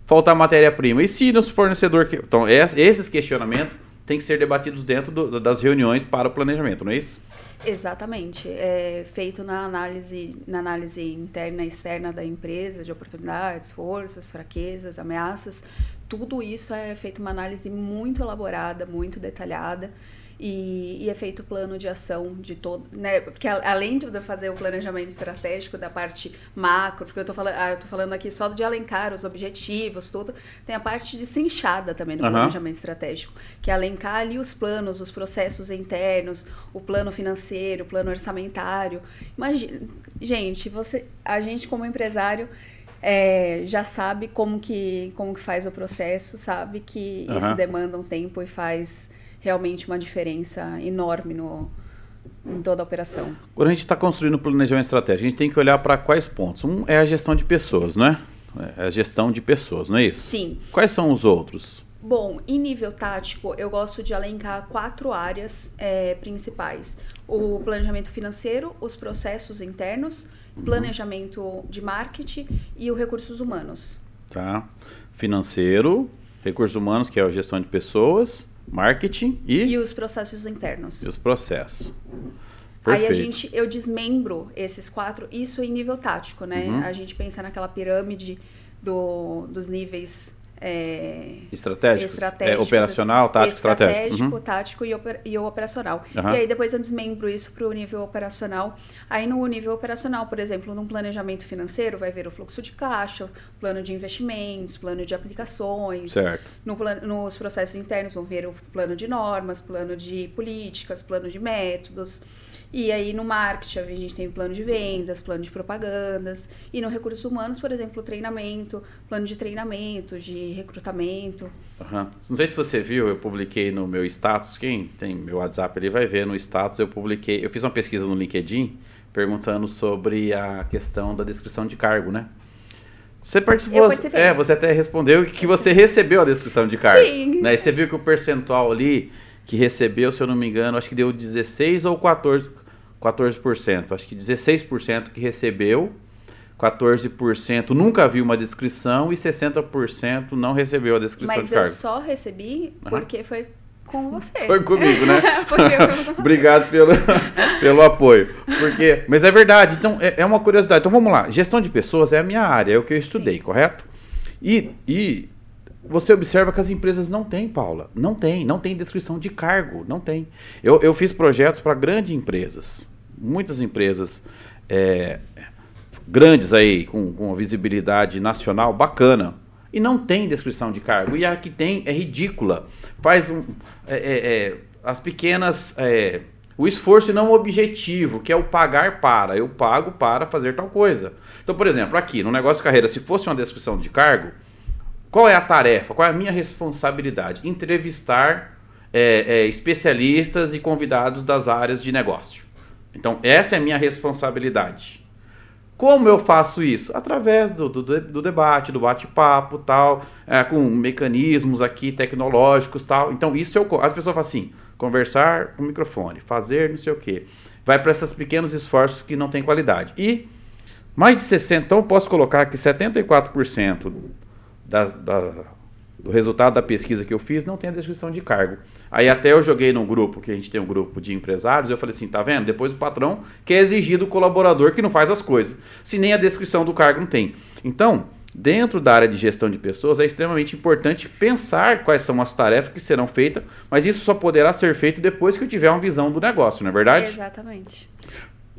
faltar matéria-prima? E se nos fornecedor então esses questionamentos têm que ser debatidos dentro do, das reuniões para o planejamento, não é isso? Exatamente. É feito na análise, na análise interna e externa da empresa, de oportunidades, forças, fraquezas, ameaças. Tudo isso é feito uma análise muito elaborada, muito detalhada. E, e, é feito o plano de ação de todo, né? Porque além de fazer o planejamento estratégico da parte macro, porque eu estou falando, ah, eu tô falando aqui só de alencar os objetivos, tudo, tem a parte destrinchada também do uhum. planejamento estratégico, que é alencar ali os planos, os processos internos, o plano financeiro, o plano orçamentário. Imagina, gente, você, a gente como empresário é, já sabe como que, como que faz o processo, sabe que uhum. isso demanda um tempo e faz realmente uma diferença enorme no, em toda a operação. Quando a gente está construindo o planejamento estratégico, a gente tem que olhar para quais pontos? Um é a gestão de pessoas, né? É a gestão de pessoas, não é isso? Sim. Quais são os outros? Bom, em nível tático, eu gosto de alencar quatro áreas é, principais: o planejamento financeiro, os processos internos, uhum. planejamento de marketing e o recursos humanos. Tá. Financeiro, recursos humanos, que é a gestão de pessoas, marketing e... E os processos internos. E os processos. Perfeito. Aí a gente, eu desmembro esses quatro, isso em nível tático, né? Uhum. A gente pensa naquela pirâmide do, dos níveis é, estratégicos, estratégicos é, operacional, tático, estratégico, estratégico uhum. tático e, oper, e operacional. Uhum. E aí depois eu desmembro isso para o nível operacional. Aí no nível operacional, por exemplo, num planejamento financeiro, vai ver o fluxo de caixa, plano de investimentos, plano de aplicações. Certo. No, nos processos internos vão ver o plano de normas, plano de políticas, plano de métodos. E aí no marketing a gente tem plano de vendas, plano de propagandas. E no recursos humanos, por exemplo, treinamento, plano de treinamento, de recrutamento. Uhum. Não sei se você viu, eu publiquei no meu status, quem tem meu WhatsApp ali vai ver no status, eu publiquei, eu fiz uma pesquisa no LinkedIn perguntando sobre a questão da descrição de cargo, né? Você participou, é, você até respondeu que você recebeu a descrição de cargo. Sim. Né? E você viu que o percentual ali que recebeu, se eu não me engano, acho que deu 16 ou 14, 14%. Acho que 16% que recebeu, 14% nunca viu uma descrição e 60% não recebeu a descrição Mas de cargo. Mas eu só recebi porque uhum. foi com você. Foi comigo, né? Obrigado pelo, pelo apoio. Porque, mas é verdade, então é, é, uma curiosidade. Então vamos lá, gestão de pessoas é a minha área, é o que eu estudei, Sim. correto? E, e você observa que as empresas não têm, Paula. Não tem, não tem descrição de cargo, não tem. Eu, eu fiz projetos para grandes empresas, muitas empresas é, grandes aí, com, com visibilidade nacional bacana. E não tem descrição de cargo. E a que tem é ridícula. Faz um, é, é, é as pequenas. É, o esforço e não o objetivo, que é o pagar para. Eu pago para fazer tal coisa. Então, por exemplo, aqui no negócio de carreira, se fosse uma descrição de cargo, qual é a tarefa? Qual é a minha responsabilidade? Entrevistar é, é, especialistas e convidados das áreas de negócio. Então, essa é a minha responsabilidade. Como eu faço isso? Através do, do, do debate, do bate-papo, tal, é, com mecanismos aqui tecnológicos, tal. Então, isso eu, as pessoas falam assim, conversar com o microfone, fazer não sei o quê. Vai para esses pequenos esforços que não têm qualidade. E mais de 60, então eu posso colocar que 74% da, da, do resultado da pesquisa que eu fiz não tem a descrição de cargo. Aí até eu joguei num grupo, que a gente tem um grupo de empresários, eu falei assim, tá vendo? Depois o patrão quer exigir do colaborador que não faz as coisas, se nem a descrição do cargo não tem. Então, dentro da área de gestão de pessoas, é extremamente importante pensar quais são as tarefas que serão feitas, mas isso só poderá ser feito depois que eu tiver uma visão do negócio, não é verdade? Exatamente.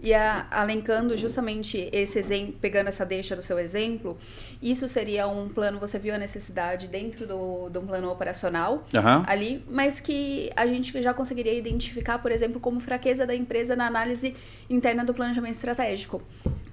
E a, alencando justamente esse exemplo, pegando essa deixa do seu exemplo, isso seria um plano, você viu a necessidade dentro do, de um plano operacional uhum. ali, mas que a gente já conseguiria identificar, por exemplo, como fraqueza da empresa na análise interna do planejamento estratégico.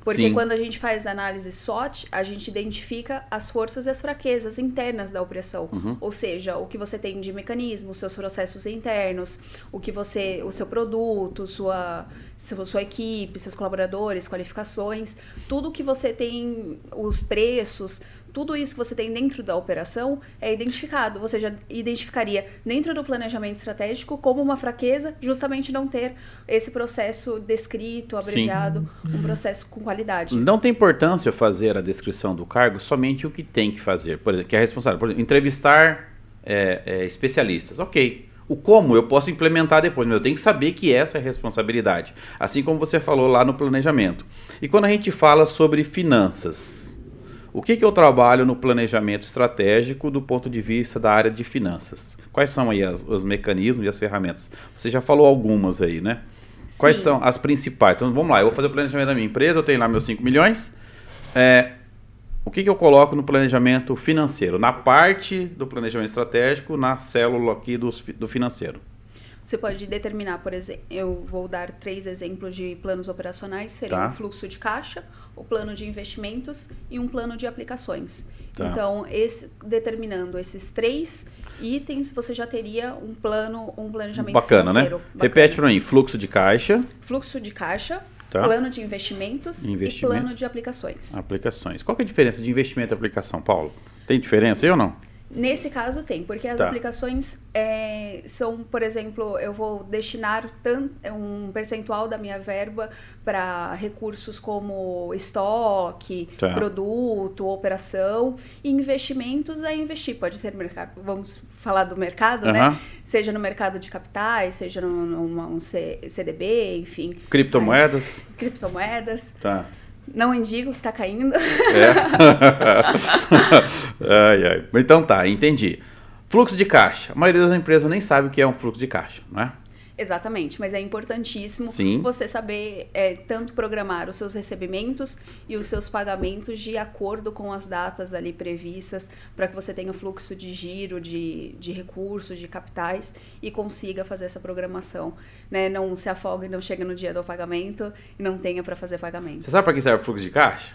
Porque Sim. quando a gente faz análise SWOT, a gente identifica as forças e as fraquezas internas da operação. Uhum. Ou seja, o que você tem de mecanismo, seus processos internos, o que você, o seu produto, sua, sua equipe, seus colaboradores, qualificações, tudo que você tem, os preços, tudo isso que você tem dentro da operação é identificado. Você já identificaria dentro do planejamento estratégico como uma fraqueza, justamente não ter esse processo descrito, abreviado, Sim. um processo com qualidade. Não tem importância fazer a descrição do cargo somente o que tem que fazer, por exemplo, que é responsável. Por exemplo, entrevistar é, é, especialistas. Ok. O como eu posso implementar depois, mas eu tenho que saber que essa é a responsabilidade. Assim como você falou lá no planejamento. E quando a gente fala sobre finanças, o que, que eu trabalho no planejamento estratégico do ponto de vista da área de finanças? Quais são aí as, os mecanismos e as ferramentas? Você já falou algumas aí, né? Quais Sim. são as principais? Então vamos lá, eu vou fazer o planejamento da minha empresa, eu tenho lá meus 5 milhões. É, o que, que eu coloco no planejamento financeiro? Na parte do planejamento estratégico, na célula aqui do, do financeiro. Você pode determinar, por exemplo, eu vou dar três exemplos de planos operacionais, seria tá. um fluxo de caixa, o plano de investimentos e um plano de aplicações. Tá. Então, esse, determinando esses três itens, você já teria um plano, um planejamento Bacana, né? financeiro. Né? Bacana. Repete para mim, fluxo de caixa. Fluxo de caixa, tá. plano de investimentos Investimento. e plano de aplicações. Aplicações. Qual é a diferença de investimento e aplicação, Paulo? Tem diferença aí ou não? Nesse caso tem, porque as tá. aplicações é, são, por exemplo, eu vou destinar um percentual da minha verba para recursos como estoque, tá. produto, operação, e investimentos é investir. Pode ser mercado, vamos falar do mercado, né? Seja no mercado de capitais, seja num, CDB, enfim. Criptomoedas. Aí, criptomoedas. Tá. Não indico que está caindo. É. ai, ai. Então tá, entendi. Fluxo de caixa. A maioria das empresas nem sabe o que é um fluxo de caixa, não é? Exatamente, mas é importantíssimo Sim. você saber é, tanto programar os seus recebimentos e os seus pagamentos de acordo com as datas ali previstas, para que você tenha fluxo de giro, de, de recursos, de capitais e consiga fazer essa programação. Né? Não se afogue, não chega no dia do pagamento e não tenha para fazer pagamento. Você sabe para que serve o fluxo de caixa?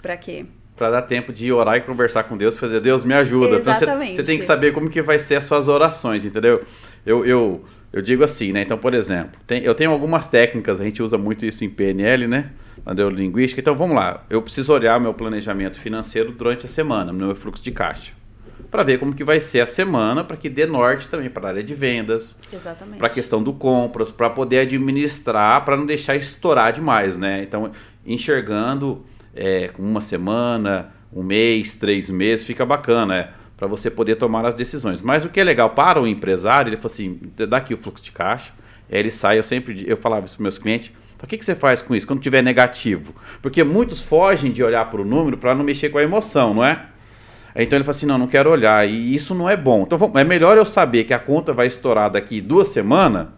Para quê? para dar tempo de orar e conversar com Deus, fazer Deus me ajuda. Exatamente. Então, você, tem que saber como que vai ser as suas orações, entendeu? Eu, eu eu digo assim, né? Então, por exemplo, tem, eu tenho algumas técnicas, a gente usa muito isso em PNL, né? Na neurolinguística. Então, vamos lá. Eu preciso olhar meu planejamento financeiro durante a semana, meu fluxo de caixa. Para ver como que vai ser a semana, para que dê norte também para a área de vendas. Para a questão do compras, para poder administrar, para não deixar estourar demais, né? Então, enxergando é, uma semana, um mês, três meses, fica bacana, é para você poder tomar as decisões. Mas o que é legal para o empresário, ele falou assim, dá aqui o fluxo de caixa, ele sai, eu sempre, eu falava isso para meus clientes, o que, que você faz com isso quando tiver negativo? Porque muitos fogem de olhar para o número para não mexer com a emoção, não é? Então ele fala assim, não, não quero olhar, e isso não é bom. Então é melhor eu saber que a conta vai estourar daqui duas semanas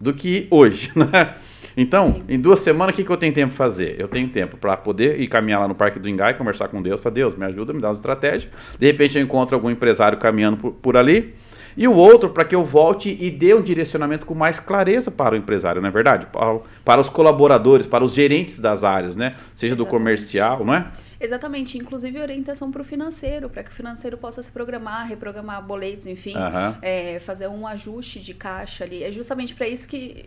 do que hoje, né? Então, Sim. em duas semanas, o que, que eu tenho tempo para fazer? Eu tenho tempo para poder ir caminhar lá no Parque do Engai, conversar com Deus, falar, Deus, me ajuda, me dá uma estratégia. De repente eu encontro algum empresário caminhando por, por ali, E o outro para que eu volte e dê um direcionamento com mais clareza para o empresário, não é verdade? Para, para os colaboradores, para os gerentes das áreas, né? Seja Exatamente. do comercial, não é? Exatamente, inclusive orientação para o financeiro, para que o financeiro possa se programar, reprogramar boletos, enfim, uhum. é, fazer um ajuste de caixa ali. É justamente para isso que,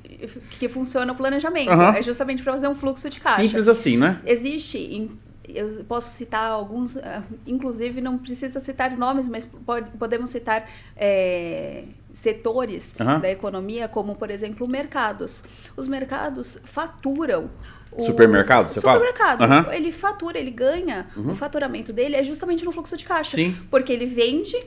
que funciona o planejamento. Uhum. É justamente para fazer um fluxo de caixa. Simples assim, né? Existe eu posso citar alguns, ah, inclusive não precisa citar nomes, mas pode, podemos citar é, setores uhum. da economia, como por exemplo mercados. Os mercados faturam o supermercado, você supermercado, fala? Supermercado. Ele fatura, ele ganha. Uhum. O faturamento dele é justamente no fluxo de caixa. Sim. Porque ele vende.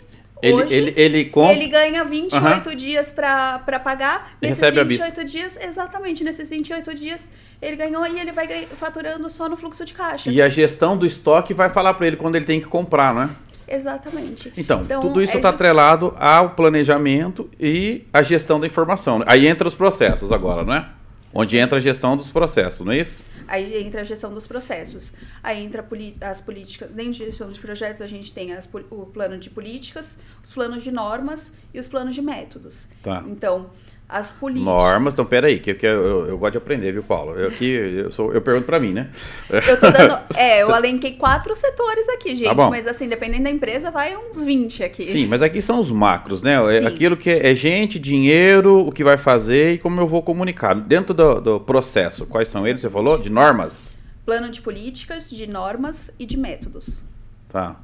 Ele, hoje, ele, ele, compra... ele ganha 28 uhum. dias para pagar. Nesses recebe 28 a dias, exatamente, nesses 28 dias ele ganhou e ele vai faturando só no fluxo de caixa. E a gestão do estoque vai falar para ele quando ele tem que comprar, não é? Exatamente. Então, então tudo isso está é just... atrelado ao planejamento e à gestão da informação. Aí entra os processos agora, não é? Onde entra a gestão dos processos, não é isso? Aí entra a gestão dos processos. Aí entra as políticas. Dentro de gestão de projetos, a gente tem as, o plano de políticas, os planos de normas e os planos de métodos. Tá. Então, as políticas. Normas, então peraí, que, que eu, eu, eu, gosto de aprender, viu, Paulo? Eu, aqui, eu, sou, eu pergunto para mim, né? Eu tô dando. É, eu alenquei quatro setores aqui, gente, tá mas assim, dependendo da empresa, vai uns 20 aqui. Sim, mas aqui são os macros, né? É aquilo que é, é gente, dinheiro, o que vai fazer e como eu vou comunicar. Dentro do, do processo, quais são eles? Você falou? De normas? Plano de políticas, de normas e de métodos. Tá.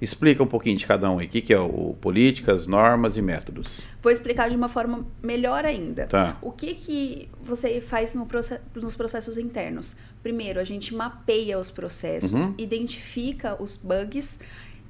Explica um pouquinho de cada um aí. O que, que é o políticas, normas e métodos? Vou explicar de uma forma melhor ainda. Tá. O que, que você faz no process nos processos internos? Primeiro, a gente mapeia os processos, uhum. identifica os bugs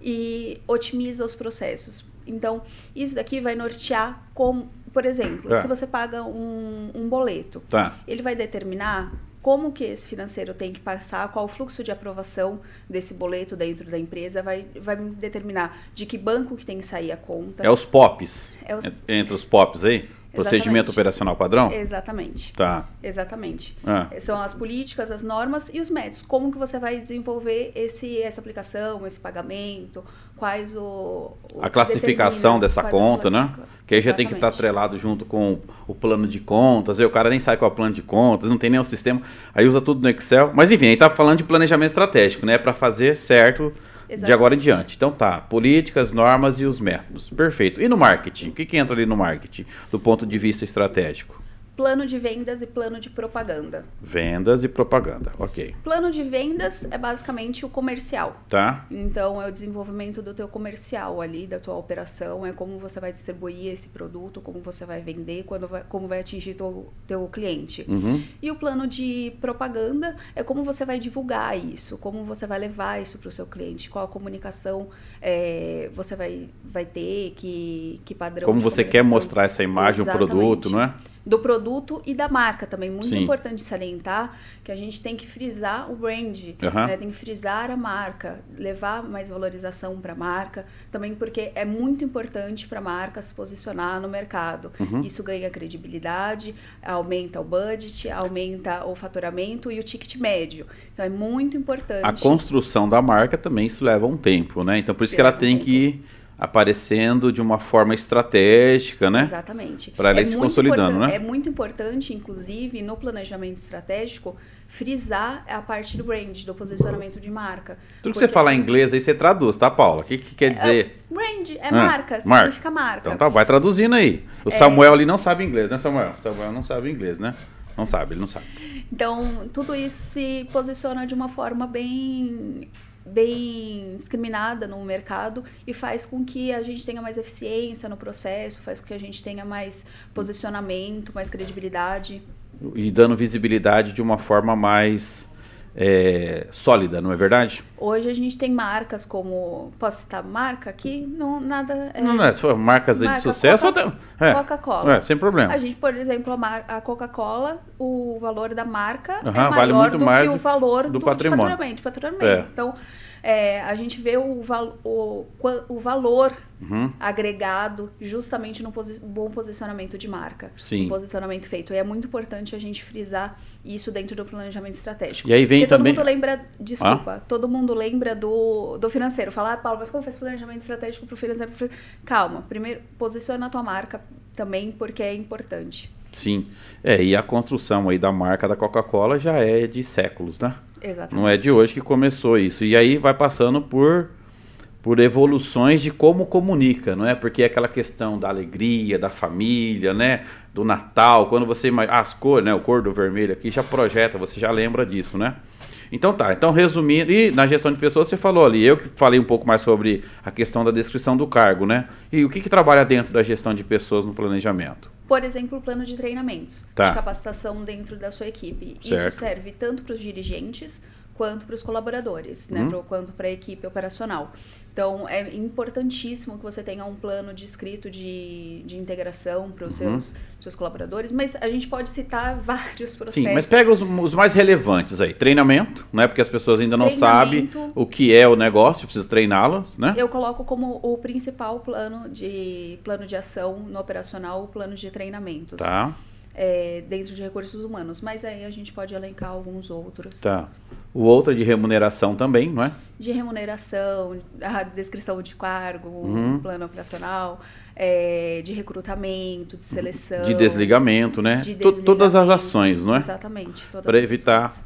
e otimiza os processos. Então, isso daqui vai nortear como, por exemplo, tá. se você paga um, um boleto, tá. ele vai determinar como que esse financeiro tem que passar, qual o fluxo de aprovação desse boleto dentro da empresa, vai, vai determinar de que banco que tem que sair a conta. É os POPs, é os... entre os POPs aí? Procedimento operacional padrão? Exatamente. Tá. Exatamente. Ah. São as políticas, as normas e os métodos. Como que você vai desenvolver esse, essa aplicação, esse pagamento, quais o... A classificação dessa conta, né? Que aí já tem que estar atrelado junto com o plano de contas. Aí o cara nem sabe qual é o plano de contas, não tem nenhum sistema. Aí usa tudo no Excel. Mas enfim, aí tá falando de planejamento estratégico, né? Para fazer certo Exatamente. de agora em diante. Então tá, políticas, normas e os métodos. Perfeito. E no marketing? O que, que entra ali no marketing, do ponto de vista estratégico? Plano de vendas e plano de propaganda. Vendas e propaganda, ok. Plano de vendas é basicamente o comercial. Tá. Então é o desenvolvimento do teu comercial ali, da tua operação, é como você vai distribuir esse produto, como você vai vender, quando vai, como vai atingir teu, teu cliente. Uhum. E o plano de propaganda é como você vai divulgar isso, como você vai levar isso para o seu cliente, qual a comunicação é, você vai, vai ter, que, que padrão. Como você quer mostrar essa imagem, o produto, não é? Do produto e da marca também. Muito Sim. importante salientar que a gente tem que frisar o brand, uhum. né? tem que frisar a marca, levar mais valorização para a marca, também porque é muito importante para a marca se posicionar no mercado. Uhum. Isso ganha credibilidade, aumenta o budget, aumenta o faturamento e o ticket médio. Então é muito importante. A construção da marca também isso leva um tempo, né? Então por isso que ela tem que ir aparecendo de uma forma estratégica, né? Exatamente. Para ela é ir se consolidando, né? É muito importante, inclusive, no planejamento estratégico, frisar a parte do brand, do posicionamento de marca. Tudo que você fala em inglês aí você traduz, tá, Paula? O que, que quer dizer? É, brand é ah, marca, significa marca. Então tá, vai traduzindo aí. O é... Samuel ali não sabe inglês, né, Samuel? O Samuel não sabe inglês, né? Não sabe, ele não sabe. Então, tudo isso se posiciona de uma forma bem bem discriminada no mercado e faz com que a gente tenha mais eficiência no processo, faz com que a gente tenha mais posicionamento, mais credibilidade. E dando visibilidade de uma forma mais é, sólida, não é verdade? Hoje a gente tem marcas como. Posso citar marca aqui? Não, nada. É, não, não é. Se for marcas marca de sucesso, Coca, até. É, Coca-Cola. É, sem problema. A gente, por exemplo, a, a Coca-Cola, o valor da marca uhum, é maior vale muito do mais que o valor do, do patrimônio. faturamento. faturamento. É. Então, é, a gente vê o, val o, o valor uhum. agregado justamente no posi bom posicionamento de marca. Sim. Um posicionamento feito. E é muito importante a gente frisar isso dentro do planejamento estratégico. E aí vem Porque também... todo mundo lembra, desculpa, ah? todo mundo lembra do, do financeiro. Fala, ah, Paulo, mas como faz planejamento estratégico para o financeiro? Calma, primeiro posiciona a tua marca também, porque é importante. Sim. É, e a construção aí da marca da Coca-Cola já é de séculos, né? Exatamente. Não é de hoje que começou isso. E aí vai passando por por evoluções de como comunica, não é? Porque é aquela questão da alegria, da família, né? Do Natal, quando você ah, as cores, né? O cor do vermelho aqui já projeta, você já lembra disso, né? Então tá, então resumindo, e na gestão de pessoas você falou ali, eu que falei um pouco mais sobre a questão da descrição do cargo, né? E o que, que trabalha dentro da gestão de pessoas no planejamento? Por exemplo, o plano de treinamentos, Tá. de capacitação dentro da sua equipe. Certo. Isso serve tanto para os dirigentes quanto para os colaboradores, né? Uhum. Pro- quanto para a equipe operacional. Então, é importantíssimo que você tenha um plano de escrito de, de integração para os Uhum. seus, seus colaboradores, mas a gente pode citar vários processos. Sim, mas pega os, os mais relevantes aí. Treinamento, né? Porque as pessoas ainda não sabem o que é o negócio, precisa treiná-las, né? Eu coloco como o principal plano de plano de ação no operacional o plano de treinamentos Tá, é, dentro de recursos humanos. Mas aí a gente pode elencar alguns outros. tá. O outro é de remuneração também, não é? De remuneração, a descrição de cargo, Uhum. plano operacional, é, de recrutamento, de seleção. De desligamento, né? de To- Todas as desligamento. ações, não é? Exatamente. todas Para evitar ações.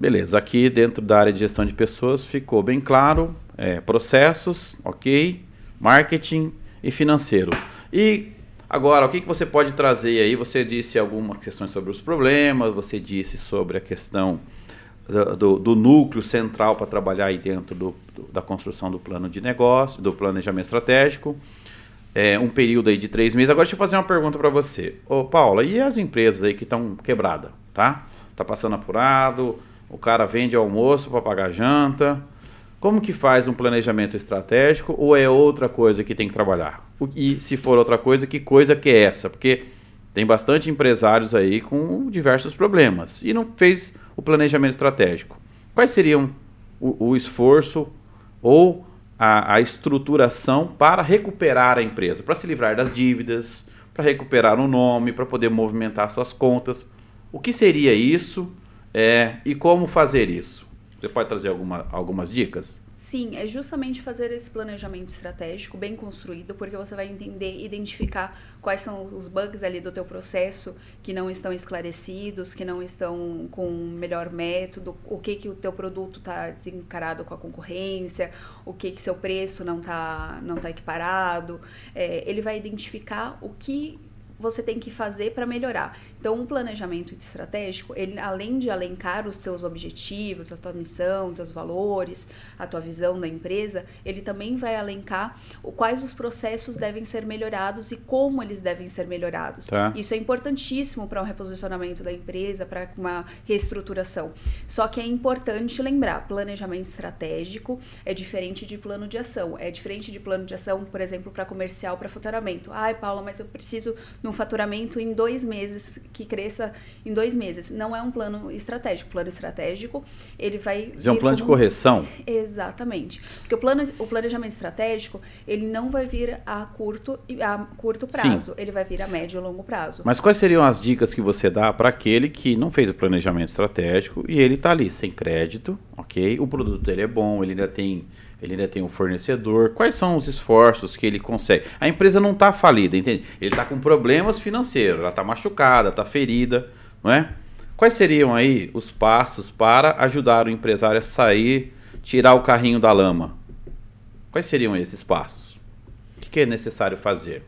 Beleza, aqui dentro da área de gestão de pessoas ficou bem claro, é, processos, ok, marketing e financeiro. E agora, o que, que você pode trazer aí? Você disse algumas questões sobre os problemas, você disse sobre a questão do, do- núcleo central para trabalhar aí dentro do- do- da construção do plano de negócio, do planejamento estratégico. É, um período aí de três meses. Agora deixa eu fazer uma pergunta para você. Ô, Paula, e as empresas aí que estão quebradas, tá? Tá passando apurado, o cara vende almoço para pagar janta. Como que faz um planejamento estratégico ou é outra coisa que tem que trabalhar? E se for outra coisa, que coisa que é essa? Porque tem bastante empresários aí com diversos problemas e não fez o planejamento estratégico. Quais seriam o, o esforço ou a, a estruturação para recuperar a empresa, para se livrar das dívidas, para recuperar o nome, para poder movimentar suas contas? O que seria isso é, e como fazer isso? Você pode trazer alguma, algumas dicas? Sim, é justamente fazer esse planejamento estratégico bem construído, porque você vai entender, identificar quais são os bugs ali do teu processo que não estão esclarecidos, que não estão com o melhor método, o que que o teu produto está desencarado com a concorrência, o que que seu preço não está não tá equiparado. É, ele vai identificar o que você tem que fazer para melhorar. Então, um planejamento estratégico, ele além de alencar os seus objetivos, a tua missão, teus valores, a tua visão da empresa, ele também vai alencar o, quais os processos devem ser melhorados e como eles devem ser melhorados. Tá. Isso é importantíssimo para um reposicionamento da empresa, para uma reestruturação. Só que é importante lembrar, planejamento estratégico é diferente de plano de ação. É diferente de plano de ação, por exemplo, para comercial, para faturamento. Ai, Paula, mas eu preciso de um faturamento em dois meses, que cresça em dois meses. Não é um plano estratégico. Plano estratégico, ele vai... Fazer um vir plano de como- correção? Exatamente. Porque o, plano, o planejamento estratégico, ele não vai vir a curto, a curto Sim. prazo, ele vai vir a médio e longo prazo. Mas quais seriam as dicas que você dá para aquele que não fez o planejamento estratégico e ele está ali sem crédito, ok? O produto dele é bom, ele ainda tem, ele ainda tem um fornecedor. Quais são os esforços que ele consegue? A empresa não está falida, entende? Ele está com problemas financeiros, ela está machucada, está ferida, não é? Quais seriam aí os passos para ajudar o empresário a sair, tirar o carrinho da lama? Quais seriam esses passos? O que é necessário fazer?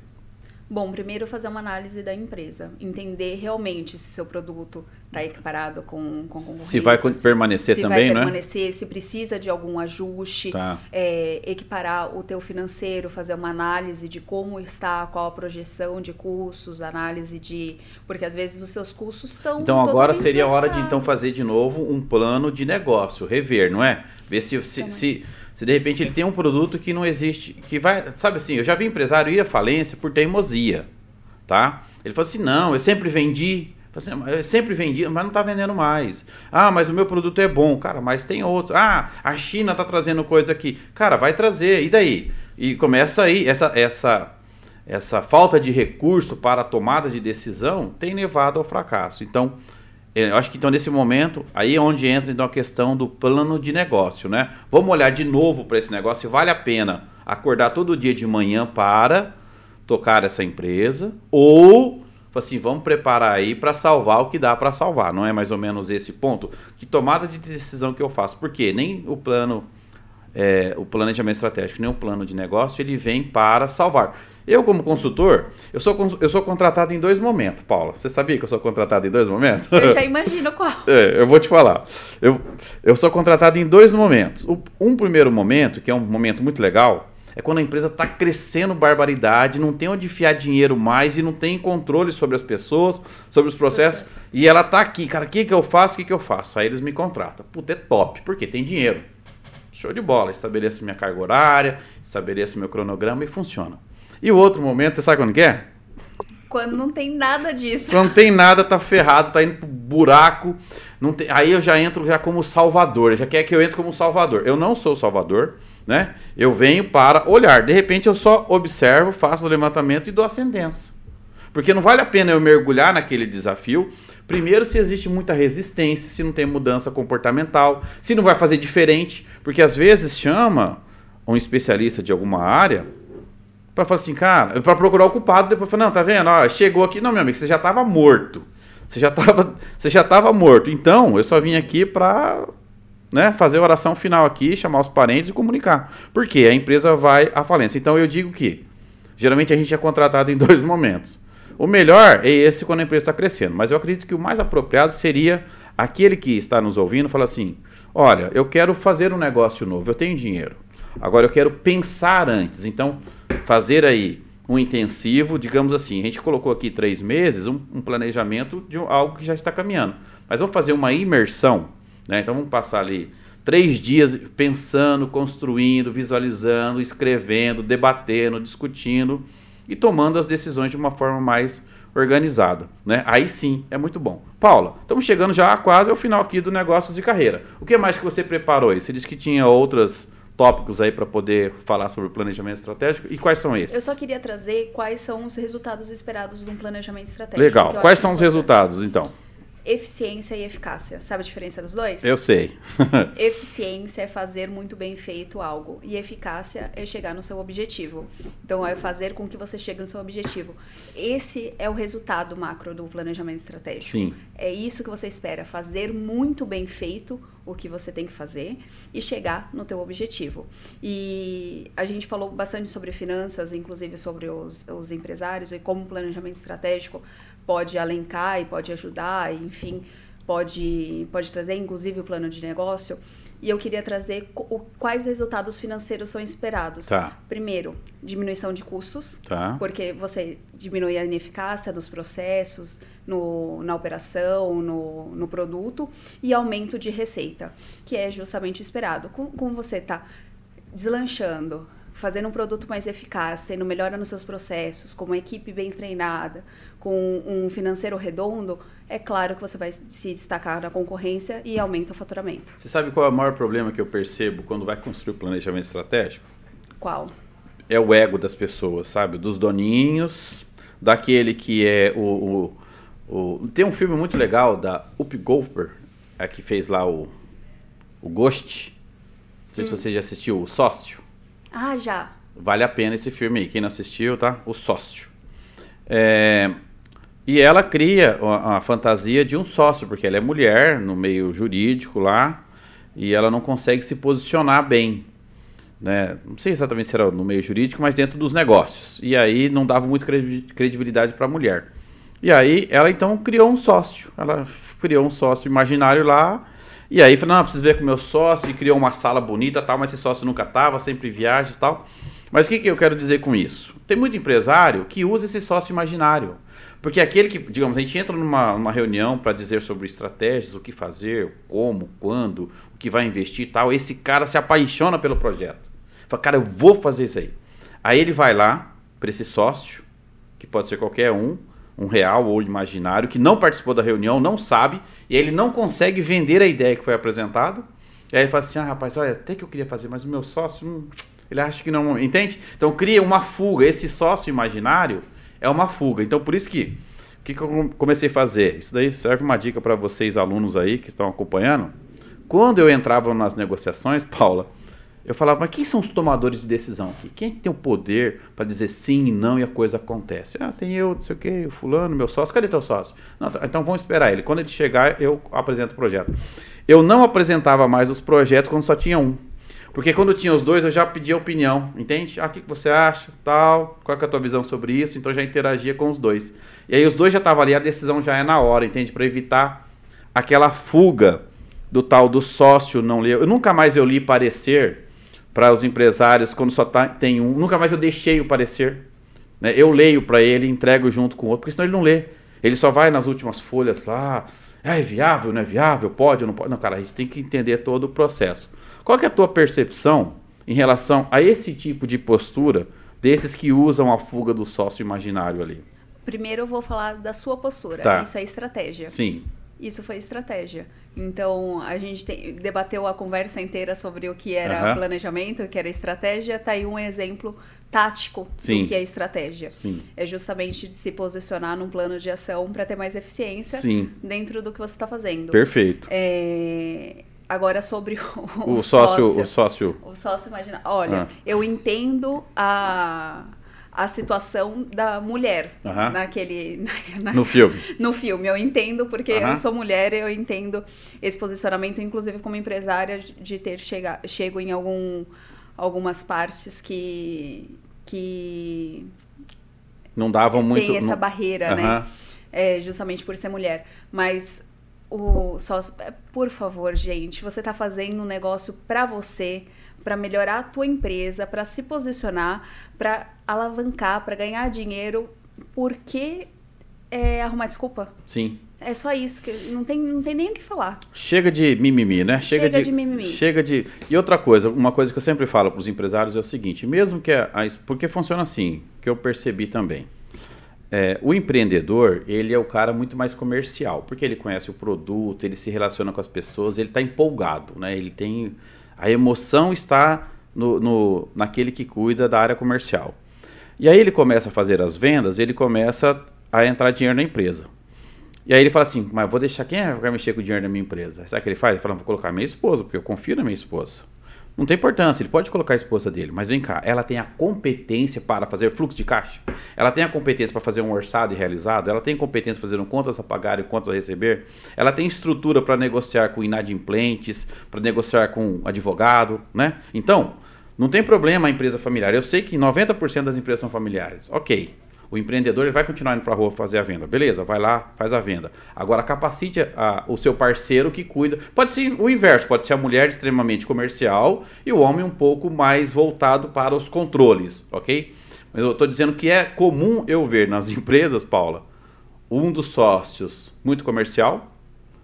Bom, primeiro fazer uma análise da empresa, entender realmente se seu produto está equiparado com, com concorrência. Se vai permanecer se também, vai né? permanecer, se precisa de algum ajuste, Tá. é, equiparar o teu financeiro, fazer uma análise de como está, qual a projeção de custos, análise de... Porque às vezes os seus custos estão Então agora seria a hora de então fazer de novo um plano de negócio, rever, não é? Ver se, se, Também. se, se de repente ele tem um produto que não existe, que vai, sabe assim, eu já vi empresário ir à falência por teimosia, tá? Ele falou assim, não, eu sempre vendi, assim, eu sempre vendi, mas não está vendendo mais. Ah, mas o meu produto é bom, cara, mas tem outro. Ah, a China está trazendo coisa aqui, cara, vai trazer, e daí? E começa aí essa essa essa falta de recurso para a tomada de decisão tem levado ao fracasso. Então, eu acho que então nesse momento, aí é onde entra então a questão do plano de negócio, né? Vamos olhar de novo para esse negócio vale a pena acordar todo dia de manhã para tocar essa empresa ou assim, vamos preparar aí para salvar o que dá para salvar, não é mais ou menos esse ponto? Que tomada de decisão que eu faço? Porque nem o plano é, o planejamento estratégico, nem o plano de negócio, ele vem para salvar. Eu, como consultor, eu sou, eu sou contratado em dois momentos, Paula. Você sabia que eu sou contratado em dois momentos? Eu já imagino qual. É, eu vou te falar. Eu, eu sou contratado em dois momentos. O, um primeiro momento, que é um momento muito legal, é quando a empresa está crescendo barbaridade, não tem onde enfiar dinheiro mais e não tem controle sobre as pessoas, sobre os processos. E ela está aqui, cara, o que, que eu faço? O que, que eu faço? Aí eles me contratam. Puta, é top, porque tem dinheiro. Show de bola. Estabeleço minha carga horária, estabeleço meu cronograma e funciona. E o outro momento, você sabe quando que é? Quando não tem nada disso. Quando não tem nada, tá ferrado, tá indo pro buraco. Não tem... Aí eu já entro já como salvador. Já quer que eu entre como salvador. Eu não sou salvador, né? Eu venho para olhar. De repente eu só observo, faço o levantamento e dou a sentença. Porque não vale a pena eu mergulhar naquele desafio. Primeiro, se existe muita resistência, se não tem mudança comportamental, se não vai fazer diferente. Porque às vezes chama um especialista de alguma área para falar assim, cara, para procurar o culpado, depois falar, não, tá vendo? Ó, chegou aqui, não, meu amigo, você já estava morto. Você já estava, você já estava morto. Então, eu só vim aqui para, né, fazer a oração final aqui, chamar os parentes e comunicar. Porque a empresa vai à falência. Então, eu digo que geralmente a gente é contratado em dois momentos. O melhor é esse quando a empresa está crescendo, mas eu acredito que o mais apropriado seria aquele que está nos ouvindo falar assim: olha, eu quero fazer um negócio novo, eu tenho dinheiro. Agora eu quero pensar antes. Então, fazer aí um intensivo, digamos assim, a gente colocou aqui três meses, um, um planejamento de algo que já está caminhando. Mas vamos fazer uma imersão, né? Então vamos passar ali três dias pensando, construindo, visualizando, escrevendo, debatendo, discutindo e tomando as decisões de uma forma mais organizada, né? Aí sim é muito bom. Paula, estamos chegando já quase ao final aqui do negócios de carreira. O que mais que você preparou aí? Você disse que tinha outras tópicos aí para poder falar sobre o planejamento estratégico. E quais são esses? Eu só queria trazer quais são os resultados esperados de um planejamento estratégico. Legal. Quais são os resultados, então? Eficiência e eficácia. Sabe a diferença dos dois? Eu sei. eficiência é fazer muito bem feito algo e eficácia é chegar no seu objetivo. Então é fazer com que você chegue no seu objetivo. Esse é o resultado macro do planejamento estratégico. Sim. É isso que você espera, fazer muito bem feito o que você tem que fazer e chegar no teu objetivo. E a gente falou bastante sobre finanças, inclusive sobre os, os empresários e como planejamento estratégico pode alencar e pode ajudar, enfim, pode, pode trazer inclusive o plano de negócio. E eu queria trazer o, quais resultados financeiros são esperados. Tá. Primeiro, diminuição de custos, tá. porque você diminui a ineficácia dos processos, no, na operação, no, no produto, e aumento de receita, que é justamente esperado. Como, como você está deslanchando, fazendo um produto mais eficaz, tendo melhora nos seus processos, com uma equipe bem treinada, com um financeiro redondo, é claro que você vai se destacar na concorrência e aumenta o faturamento. Você sabe qual é o maior problema que eu percebo quando vai construir o planejamento estratégico? Qual? É o ego das pessoas, sabe? Dos doninhos, daquele que é o, o, o... Tem um filme muito legal da Up Golfer, a que fez lá o, o Ghost. Não sei hum. se você já assistiu, o Sócio. Ah, já. Vale a pena esse filme aí. Quem não assistiu, tá? O Sócio. É, e ela cria a, a, fantasia de um sócio, porque ela é mulher no meio jurídico lá e ela não consegue se posicionar bem. Né? Não sei exatamente se era no meio jurídico, mas dentro dos negócios. E aí não dava muito credibilidade para a mulher. E aí ela então criou um sócio. Ela criou um sócio imaginário lá e aí falou, não, preciso ver com o meu sócio, e criou uma sala bonita tal, mas esse sócio nunca tava, sempre viagens e tal. Mas o que, que eu quero dizer com isso? Tem muito empresário que usa esse sócio imaginário. Porque aquele que, digamos, a gente entra numa, numa reunião para dizer sobre estratégias, o que fazer, como, quando, o que vai investir e tal, esse cara se apaixona pelo projeto. Fala, cara, eu vou fazer isso aí. Aí ele vai lá para esse sócio, que pode ser qualquer um, um real ou imaginário, que não participou da reunião, não sabe, e ele não consegue vender a ideia que foi apresentada. E aí ele fala assim: ah, rapaz, olha, até que eu queria fazer, mas o meu sócio, hum, ele acha que não. Entende? Então cria uma fuga. Esse sócio imaginário é uma fuga. Então por isso que O que, que eu comecei a fazer? Isso daí serve uma dica para vocês, alunos aí que estão acompanhando. Quando eu entrava nas negociações, Paula, eu falava, mas quem são os tomadores de decisão aqui? Quem tem o poder para dizer sim e não e a coisa acontece? Ah, tem eu, não sei o quê, o fulano, meu sócio. Cadê teu sócio? Não, tá, então vamos esperar ele. Quando ele chegar, eu apresento o projeto. Eu não apresentava mais os projetos quando só tinha um. Porque quando tinha os dois, eu já pedia opinião, entende? Ah, o que você acha, tal, qual é a tua visão sobre isso? Então eu já interagia com os dois. E aí os dois já estavam ali, a decisão já é na hora, entende? Para evitar aquela fuga do tal do sócio não ler. Eu nunca mais eu li parecer para os empresários quando só tá, tem um. Nunca mais eu deixei o parecer. Né? Eu leio para ele, entrego junto com o outro, porque senão ele não lê. Ele só vai nas últimas folhas lá. Ah, é viável, não é viável? Pode ou não pode? Não, cara, isso tem que entender todo o processo. Qual é a tua percepção em relação a esse tipo de postura desses que usam a fuga do sócio imaginário ali? Primeiro eu vou falar da sua postura. Tá. Isso é estratégia. Sim. Isso foi estratégia. Então, a gente tem, debateu a conversa inteira sobre o que era Aham. planejamento, o que era estratégia. Tá aí um exemplo tático Sim. do que é estratégia. Sim. É justamente de se posicionar num plano de ação para ter mais eficiência Sim. dentro do que você está fazendo. Perfeito. É, Agora sobre o, O, sócio, o sócio. o sócio imagina, olha, Ah. eu entendo a, a situação da mulher Aham. naquele na- na- No filme. no filme. Eu entendo porque Aham. eu sou mulher, eu entendo esse posicionamento, inclusive como empresária, de- ter chega, chego em algum, algumas partes que que Não davam muito. tem essa não- barreira, né? Aham. É, justamente por ser mulher. Mas o é, por favor, gente, você tá fazendo um negócio para você, para melhorar a tua empresa, para se posicionar, para alavancar, para ganhar dinheiro. Por que é, arrumar desculpa? Sim. É só isso, que não tem, não tem nem o que falar. Chega de mimimi, né? Chega de mimimi. Chega de. E outra coisa, uma coisa que eu sempre falo para os empresários é o seguinte: mesmo que a, a- porque funciona assim, que eu percebi também. É, o empreendedor, ele é o cara muito mais comercial, porque ele conhece o produto, ele se relaciona com as pessoas, ele está empolgado, né? Ele tem a emoção está no, no- naquele que cuida da área comercial. E aí ele começa a fazer as vendas, ele começa a entrar dinheiro na empresa. E aí ele fala assim, mas vou deixar quem é vai mexer com o dinheiro da minha empresa? Sabe o que ele faz? Ele fala, vou colocar minha esposa, porque eu confio na minha esposa. Não tem importância, ele pode colocar a esposa dele, mas vem cá, ela tem a competência para fazer fluxo de caixa? Ela tem a competência para fazer um orçado e realizado? Ela tem competência para fazer um contas a pagar e contas a receber? Ela tem estrutura para negociar com inadimplentes, para negociar com advogado, né? Então, não tem problema a empresa familiar. Eu sei que 90% das empresas são familiares. Ok. O empreendedor ele vai continuar indo para a rua fazer a venda. Beleza, vai lá, faz a venda. Agora capacite a- o seu parceiro que cuida. Pode ser o inverso, pode ser a mulher extremamente comercial e o homem um pouco mais voltado para os controles, ok? Mas eu estou dizendo que é comum eu ver nas empresas, Paula, um dos sócios muito comercial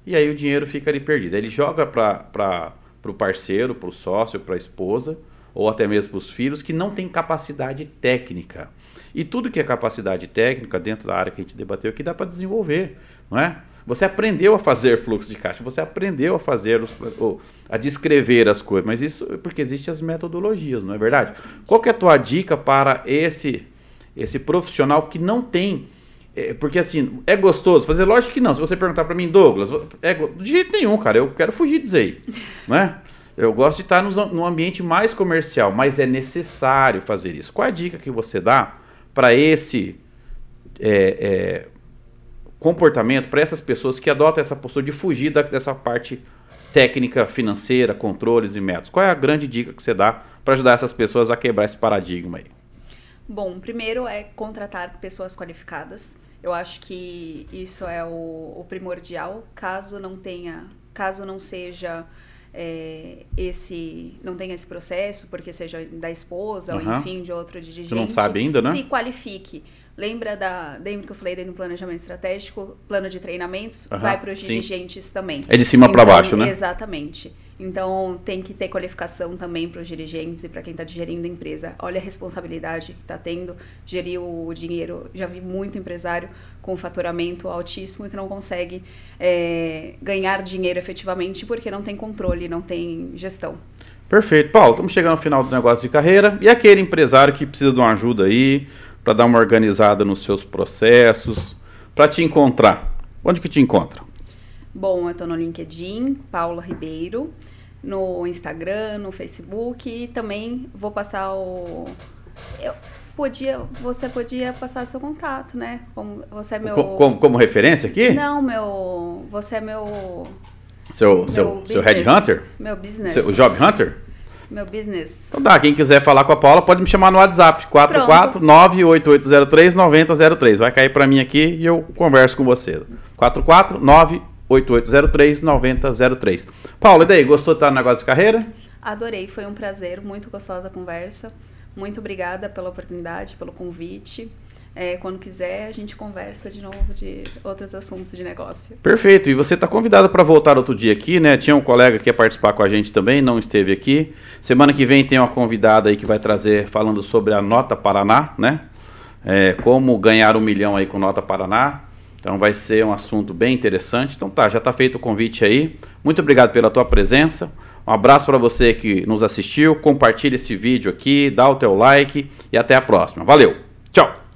e aí o dinheiro fica ali perdido. Ele joga para o parceiro, para o sócio, para a esposa ou até mesmo para os filhos que não tem capacidade técnica. E tudo que é capacidade técnica dentro da área que a gente debateu aqui dá para desenvolver, não é? Você aprendeu a fazer fluxo de caixa, você aprendeu a fazer, os, a descrever as coisas, mas isso é porque existem as metodologias, não é verdade? Qual que é a tua dica para esse esse profissional que não tem é, porque assim, é gostoso fazer? Lógico que não. Se você perguntar para mim, Douglas, é, go- de jeito nenhum, cara, eu quero fugir disso aí, né? Eu gosto de estar num ambiente mais comercial, mas é necessário fazer isso. Qual é a dica que você dá para esse é, é, comportamento, para essas pessoas que adotam essa postura de fugir da- dessa parte técnica, financeira, controles e métodos? Qual é a grande dica que você dá para ajudar essas pessoas a quebrar esse paradigma aí? Bom, primeiro é contratar pessoas qualificadas. Eu acho que isso é o, o primordial. Caso não tenha, caso não seja é, esse, não tenha esse processo, porque seja da esposa ou Aham. enfim de outro dirigente. Você não sabe ainda, né? Se qualifique. Lembra da, lembra que eu falei no planejamento estratégico, plano de treinamentos, Aham, vai para os sim. dirigentes também. É de cima para Então, baixo, né? Exatamente. Então tem que ter qualificação também para os dirigentes e para quem está gerindo a empresa. Olha a responsabilidade que está tendo, gerir o dinheiro. Já vi muito empresário com faturamento altíssimo e que não consegue é, ganhar dinheiro efetivamente porque não tem controle, não tem gestão. Perfeito. Paulo, estamos chegando ao final do negócio de carreira. E aquele empresário que precisa de uma ajuda aí para dar uma organizada nos seus processos, para te encontrar, onde que te encontra? Bom, eu estou no LinkedIn, Paula Ribeiro, no Instagram, no Facebook e também vou passar o. Eu podia, você podia passar seu contato, né? Como você é meu. Como, como referência aqui? Não, meu. Você é meu. Seu, meu seu, seu Headhunter? Meu business. Seu Job Hunter? Meu business. Então tá, quem quiser falar com a Paula pode me chamar no WhatsApp, 44988039003. Vai cair para mim aqui e eu converso com você. 44988039003. Paula, e daí, gostou de estar no negócio de carreira? Adorei, foi um prazer, muito gostosa a conversa. Muito obrigada pela oportunidade, pelo convite. É, quando quiser, a gente conversa de novo de outros assuntos de negócio. Perfeito. E você está convidado para voltar outro dia aqui, né? Tinha um colega que ia participar com a gente também, não esteve aqui. Semana que vem tem uma convidada aí que vai trazer falando sobre a Nota Paraná, né? É, como ganhar um milhão aí com Nota Paraná. Então vai ser um assunto bem interessante. Então tá, já está feito o convite aí. Muito obrigado pela tua presença. Um abraço para você que nos assistiu. Compartilhe esse vídeo aqui, dá o teu like e até a próxima. Valeu. Tchau.